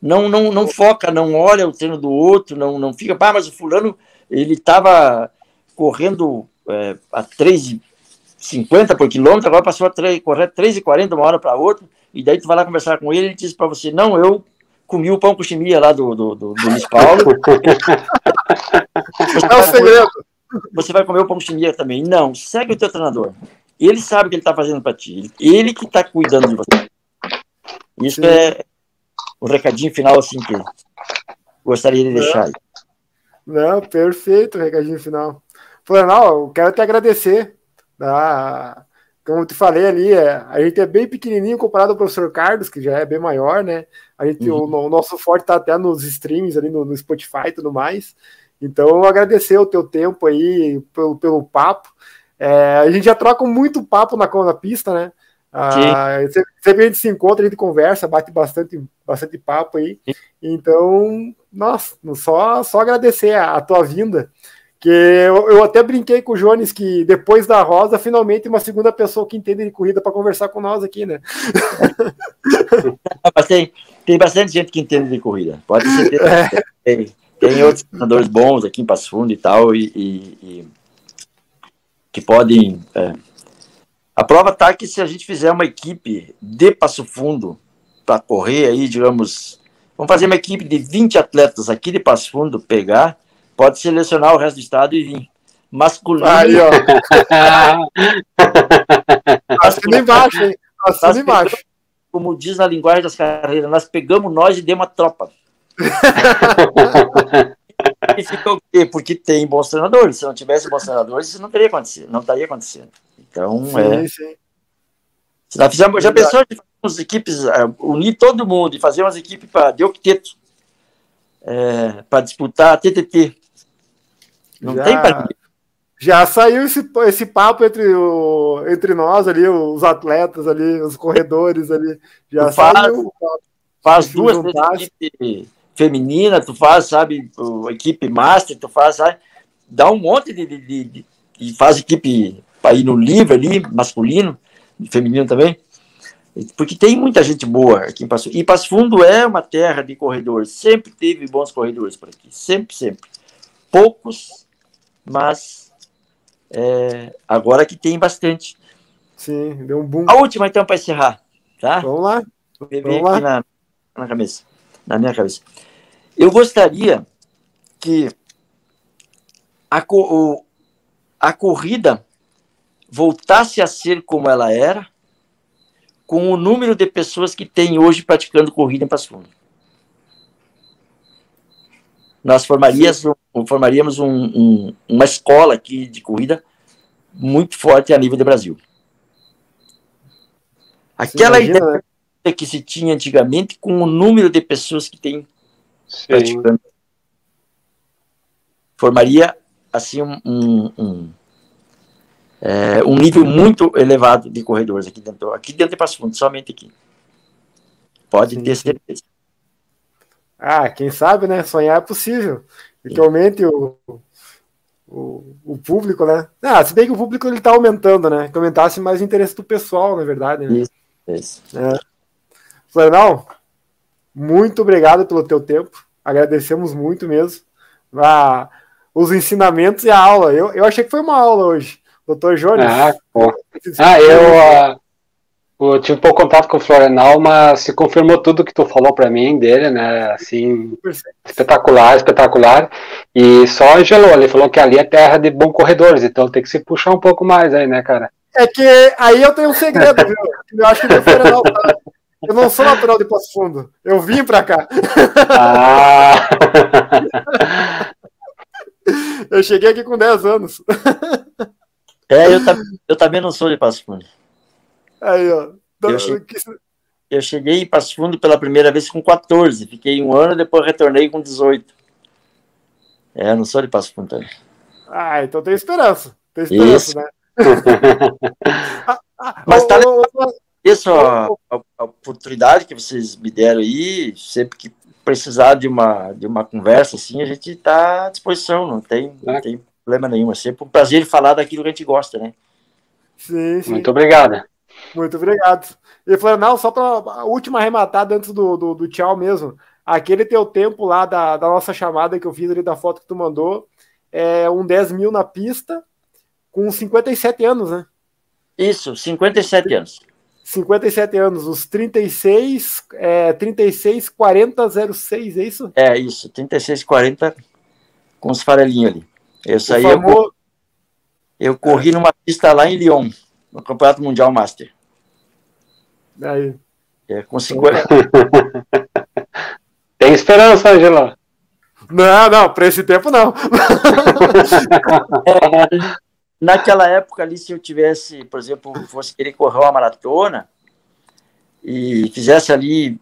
Não, não, não foca, não olha o treino do outro, não, não fica, ah, mas o fulano, ele estava correndo é, a 3,50 por quilômetro, agora passou a 3, correr 3,40 uma hora para outra, e daí tu vai lá conversar com ele, ele diz para você, não, eu comi o pão com chimia lá do, do, do, do Luiz Paulo. é o segredo você vai comer o pão chimia também. Não, segue o teu treinador. Ele sabe o que ele está fazendo para ti. Ele que está cuidando de você. Isso Sim. é o recadinho final assim que gostaria de deixar aí. Não, perfeito, recadinho final. Florianal, eu quero te agradecer. Tá? Como eu te falei ali, é, a gente é bem pequenininho comparado ao professor Carlos, que já é bem maior, né? A gente, uhum. o, o, nosso forte está até nos streams ali no, no Spotify e tudo mais. Então, agradecer o teu tempo aí, pelo, pelo papo. É, a gente já troca muito papo na, na pista, né? Ah, sempre a gente se encontra, a gente conversa, bate bastante, bastante papo aí. Então, nossa, só, só agradecer a, a tua vinda. Que eu, eu, até brinquei com o Jones que depois da Rosa, finalmente uma segunda pessoa que entende de corrida para conversar com nós aqui, né? Tem, tem bastante gente que entende de corrida. Pode ser. É. Tem, tem outros treinadores bons aqui em Passo Fundo e tal, e, e, e que podem. É. A prova está que se a gente fizer uma equipe de Passo Fundo para correr aí, digamos, vamos fazer uma equipe de 20 atletas aqui de Passo Fundo, pegar pode selecionar o resto do estado e vir. Masculino. Aí, ó. Assina embaixo, hein? Assina embaixo. Como diz na linguagem das carreiras, nós pegamos nós e demos uma tropa. e fica o quê? Porque tem bons treinadores. Se não tivesse bons treinadores, isso não teria acontecido. Não estaria acontecendo. Então, sim, é. Sim. Fizermos, já pensou de fazer umas equipes, uh, unir todo mundo e fazer umas equipes para de octeto, é, para disputar TTT. Não já, tem pra Já saiu esse, esse papo entre, o, entre nós ali, os atletas ali, os corredores ali. Já tu saiu. Faz, faz duas equipes feminina, tu faz, sabe, equipe master, tu faz, sabe, dá um monte de, de, de, de faz equipe para ir no livro ali, masculino, feminino também. Porque tem muita gente boa aqui em Passo E Passo Fundo é uma terra de corredores. Sempre teve bons corredores por aqui. Sempre, sempre. Poucos mas é, agora que tem bastante. Sim, deu um boom. A última, então, para encerrar. Tá? Vamos lá. Vamos aqui lá. Na, na, cabeça, na minha cabeça. Eu gostaria que a, o, a corrida voltasse a ser como ela era, com o número de pessoas que tem hoje praticando corrida em Passo Fundo nós formaríamos, formaríamos um, um, uma escola aqui de corrida muito forte a nível do Brasil. Aquela imagina, ideia né? que se tinha antigamente com o número de pessoas que tem Sim. praticando. Formaria assim um, um, um, é, um, nível muito elevado de corredores aqui dentro, aqui dentro de Passo Fundo, somente aqui. Pode Sim. ter certeza. Ah, quem sabe, né? Sonhar é possível. E que aumente o, o, o, público, né? Ah, se bem que o público ele tá aumentando, né? Que aumentasse mais o interesse do pessoal, na verdade. Né? Isso, isso. É. Florianal, muito obrigado pelo teu tempo. Agradecemos muito mesmo. Ah, os ensinamentos e a aula. Eu, eu achei que foi uma aula hoje. Doutor Jones. Ah, pô. ah eu, uh, eu tive pouco contato com o Florenal, mas se confirmou tudo que tu falou para mim dele, né? Assim, espetacular, espetacular. E só gelou, ele falou que ali é terra de bons corredores, então tem que se puxar um pouco mais aí, né, cara? É que aí eu tenho um segredo, viu? Eu acho que o Florenal tá... Eu não sou natural de Passo Fundo, eu vim para cá. Ah. eu cheguei aqui com 10 anos. É, eu, eu também não sou de Passo Fundo. Aí, ó. Eu, cheguei, eu cheguei em Passo Fundo pela primeira vez com 14, fiquei um ano, depois retornei com 18. É, não sou de Passo Fundo também. Ah, então tem esperança. Tem esperança, Isso. né? Mas tá isso, a, a, a, oportunidade que vocês me deram aí, sempre que precisar de uma, de uma conversa assim, a gente está à disposição, não tem, não é. tem problema nenhum. É sempre um prazer falar daquilo que a gente gosta, né? Sim, sim. Muito obrigado. Muito obrigado. Ele falou, não, só para a última arrematada antes do, do, do, tchau mesmo. Aquele teu tempo lá da, da nossa chamada que eu fiz ali da foto que tu mandou, é um 10 mil na pista, com 57 anos, né? Isso, 57 anos. 57 anos, os 36, é, 36, 40, 06, é isso? É, isso, 36, 40 com os farelinhos ali. Eu saí, eu, eu corri numa pista lá em Lyon no Campeonato Mundial Master. Aí. É, com 50. Tem esperança, Angela. Não, não, para esse tempo não. é, naquela época ali, se eu tivesse, por exemplo, fosse querer correr uma maratona e fizesse ali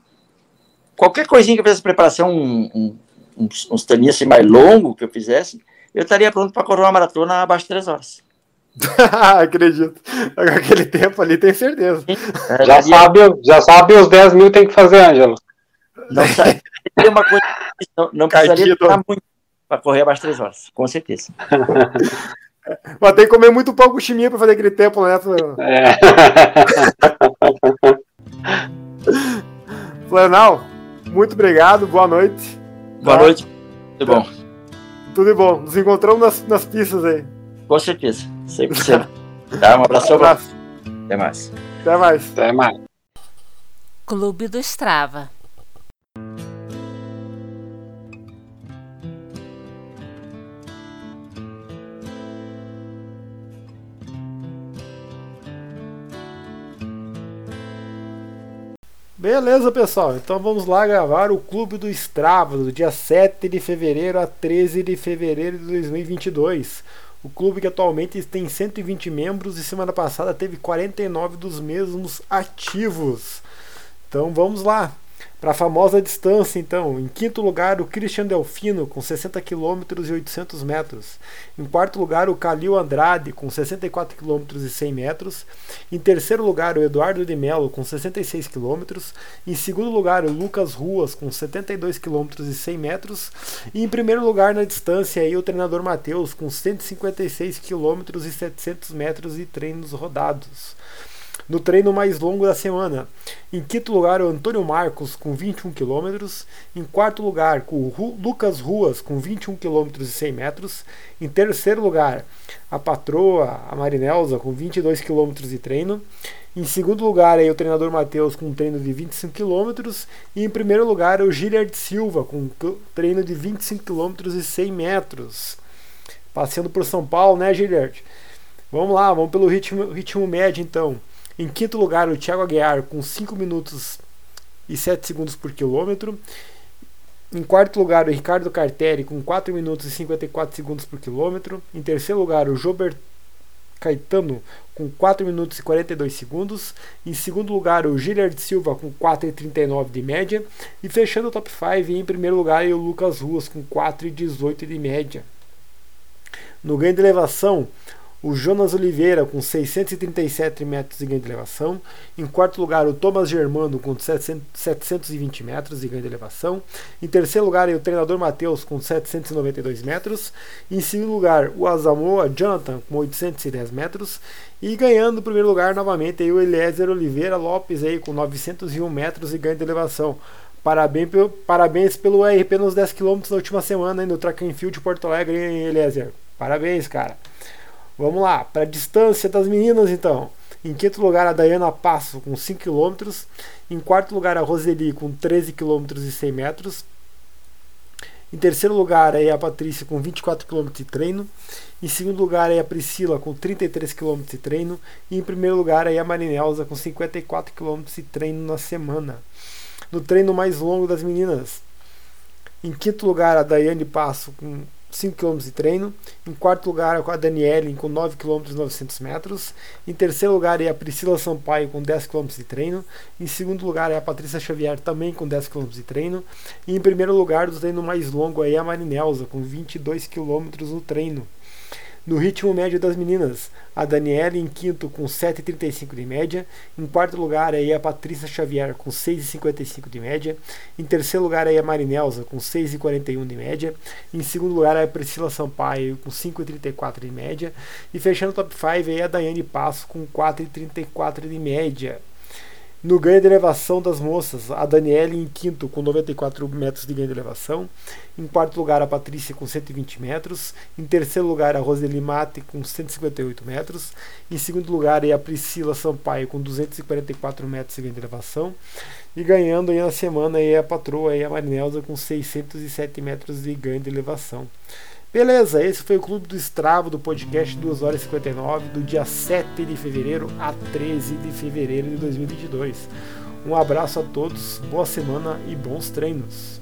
qualquer coisinha que eu fizesse preparação, um, um, uns, uns assim mais longo que eu fizesse, eu estaria pronto para correr uma maratona abaixo de três horas. Acredito. Aquele tempo ali, tem certeza. Já sabe, já sabe os 10 mil tem que fazer, Ângelo. Não, tem uma coisa não, não precisaria muito para correr abaixo de 3 horas, com certeza. Mas tem que comer muito pão com chiminha para fazer aquele tempo, né? É. Flanal, muito obrigado, boa noite. Boa tá? noite, tudo bom. Tudo bom, nos encontramos nas, nas pistas aí. Com certeza, 100%. tá, um abraço. Um abraço. Até mais. Até mais. Até mais. Clube do Strava. Beleza, pessoal. Então vamos lá gravar o Clube do Strava, do dia 7 de fevereiro a 13 de fevereiro de 2022. O clube que atualmente tem 120 membros e semana passada teve 49 dos mesmos ativos. Então vamos lá. Para a famosa distância, então, em quinto lugar, o Christian Delfino, com 60 km e 800 metros. Em quarto lugar, o Calil Andrade, com 64 km e 100 metros. Em terceiro lugar, o Eduardo de Mello, com 66 km. Em segundo lugar, o Lucas Ruas, com 72 km e 100 metros. E em primeiro lugar na distância, aí, o treinador Matheus, com 156 km e 700 metros de treinos rodados no treino mais longo da semana. Em quinto lugar, o Antônio Marcos, com 21 km. Em quarto lugar, o Lucas Ruas, com 21 km e 100 metros. Em terceiro lugar, a patroa, a Marinelza, com 22 km de treino. Em segundo lugar, aí, o treinador Matheus com um treino de 25 km. E em primeiro lugar, o Giliard Silva com um treino de 25 km e 100 metros. Passeando por São Paulo, né, Giliard? Vamos lá, vamos pelo ritmo, ritmo médio então. Em quinto lugar, o Thiago Aguiar com 5 minutos e 7 segundos por quilômetro. Em quarto lugar, o Ricardo Cartelli com 4 minutos e 54 segundos por quilômetro. Em terceiro lugar, o Jobert Caetano com 4 minutos e 42 segundos. Em segundo lugar, o Gilliard Silva com 4,39 de média. E fechando o top 5, em primeiro lugar, o Lucas Ruas com 4,18 de média. No ganho de elevação, o Jonas Oliveira com 637 metros de ganho de elevação. Em quarto lugar, o Thomas Germano com 720 metros de ganho de elevação. Em terceiro lugar, o treinador Matheus com 792 metros. Em segundo lugar, o Azamoa Jonathan com 810 metros. E ganhando o primeiro lugar novamente aí, o Eliezer Oliveira Lopes aí, com 901 metros de ganho de elevação. Parabéns, parabéns pelo RP nos 10 km na última semana aí no Track and Field de Porto Alegre, hein, Eliezer? Parabéns, cara. Vamos lá, para a distância das meninas então. Em quinto lugar, a Dayana Passo com 5 km. Em quarto lugar, a Roseli com 13 km e 100 metros. Em terceiro lugar, é a Patrícia com 24 km de treino. Em segundo lugar, é a Priscila com 33 km de treino. E em primeiro lugar, é a Marinelza com 54 km de treino na semana. No treino mais longo das meninas, em quinto lugar, a Daiane Passo com 5 km de treino. Em quarto lugar, a Daniele com 9 km e 900 metros. Em terceiro lugar, é a Priscila Sampaio com 10 km de treino. Em segundo lugar, é a Patrícia Xavier também com 10 km de treino. E em primeiro lugar, do treino mais longo, é a Marinelza com 22 km no treino. No ritmo médio das meninas, a Daniela em quinto com 7,35 de média. Em quarto lugar aí a Patrícia Xavier com 6,55 de média. Em terceiro lugar aí a Marinelza com 6,41 de média. Em segundo lugar a Priscila Sampaio com 5,34 de média. E fechando o top 5 aí a Daiane Passo com 4,34 de média. No ganho de elevação das moças, a Daniele em quinto com 94 metros de ganho de elevação. Em quarto lugar, a Patrícia com 120 metros. Em terceiro lugar, a Roseli Mate com 158 metros. Em segundo lugar, a Priscila Sampaio com 244 metros de ganho de elevação. E ganhando aí na semana é a patroa aí, a Marinelza com 607 metros de ganho de elevação. Beleza, esse foi o Clube do Strava do podcast 2 horas e 59 do dia 7 de fevereiro a 13 de fevereiro de 2022. Um abraço a todos, boa semana e bons treinos.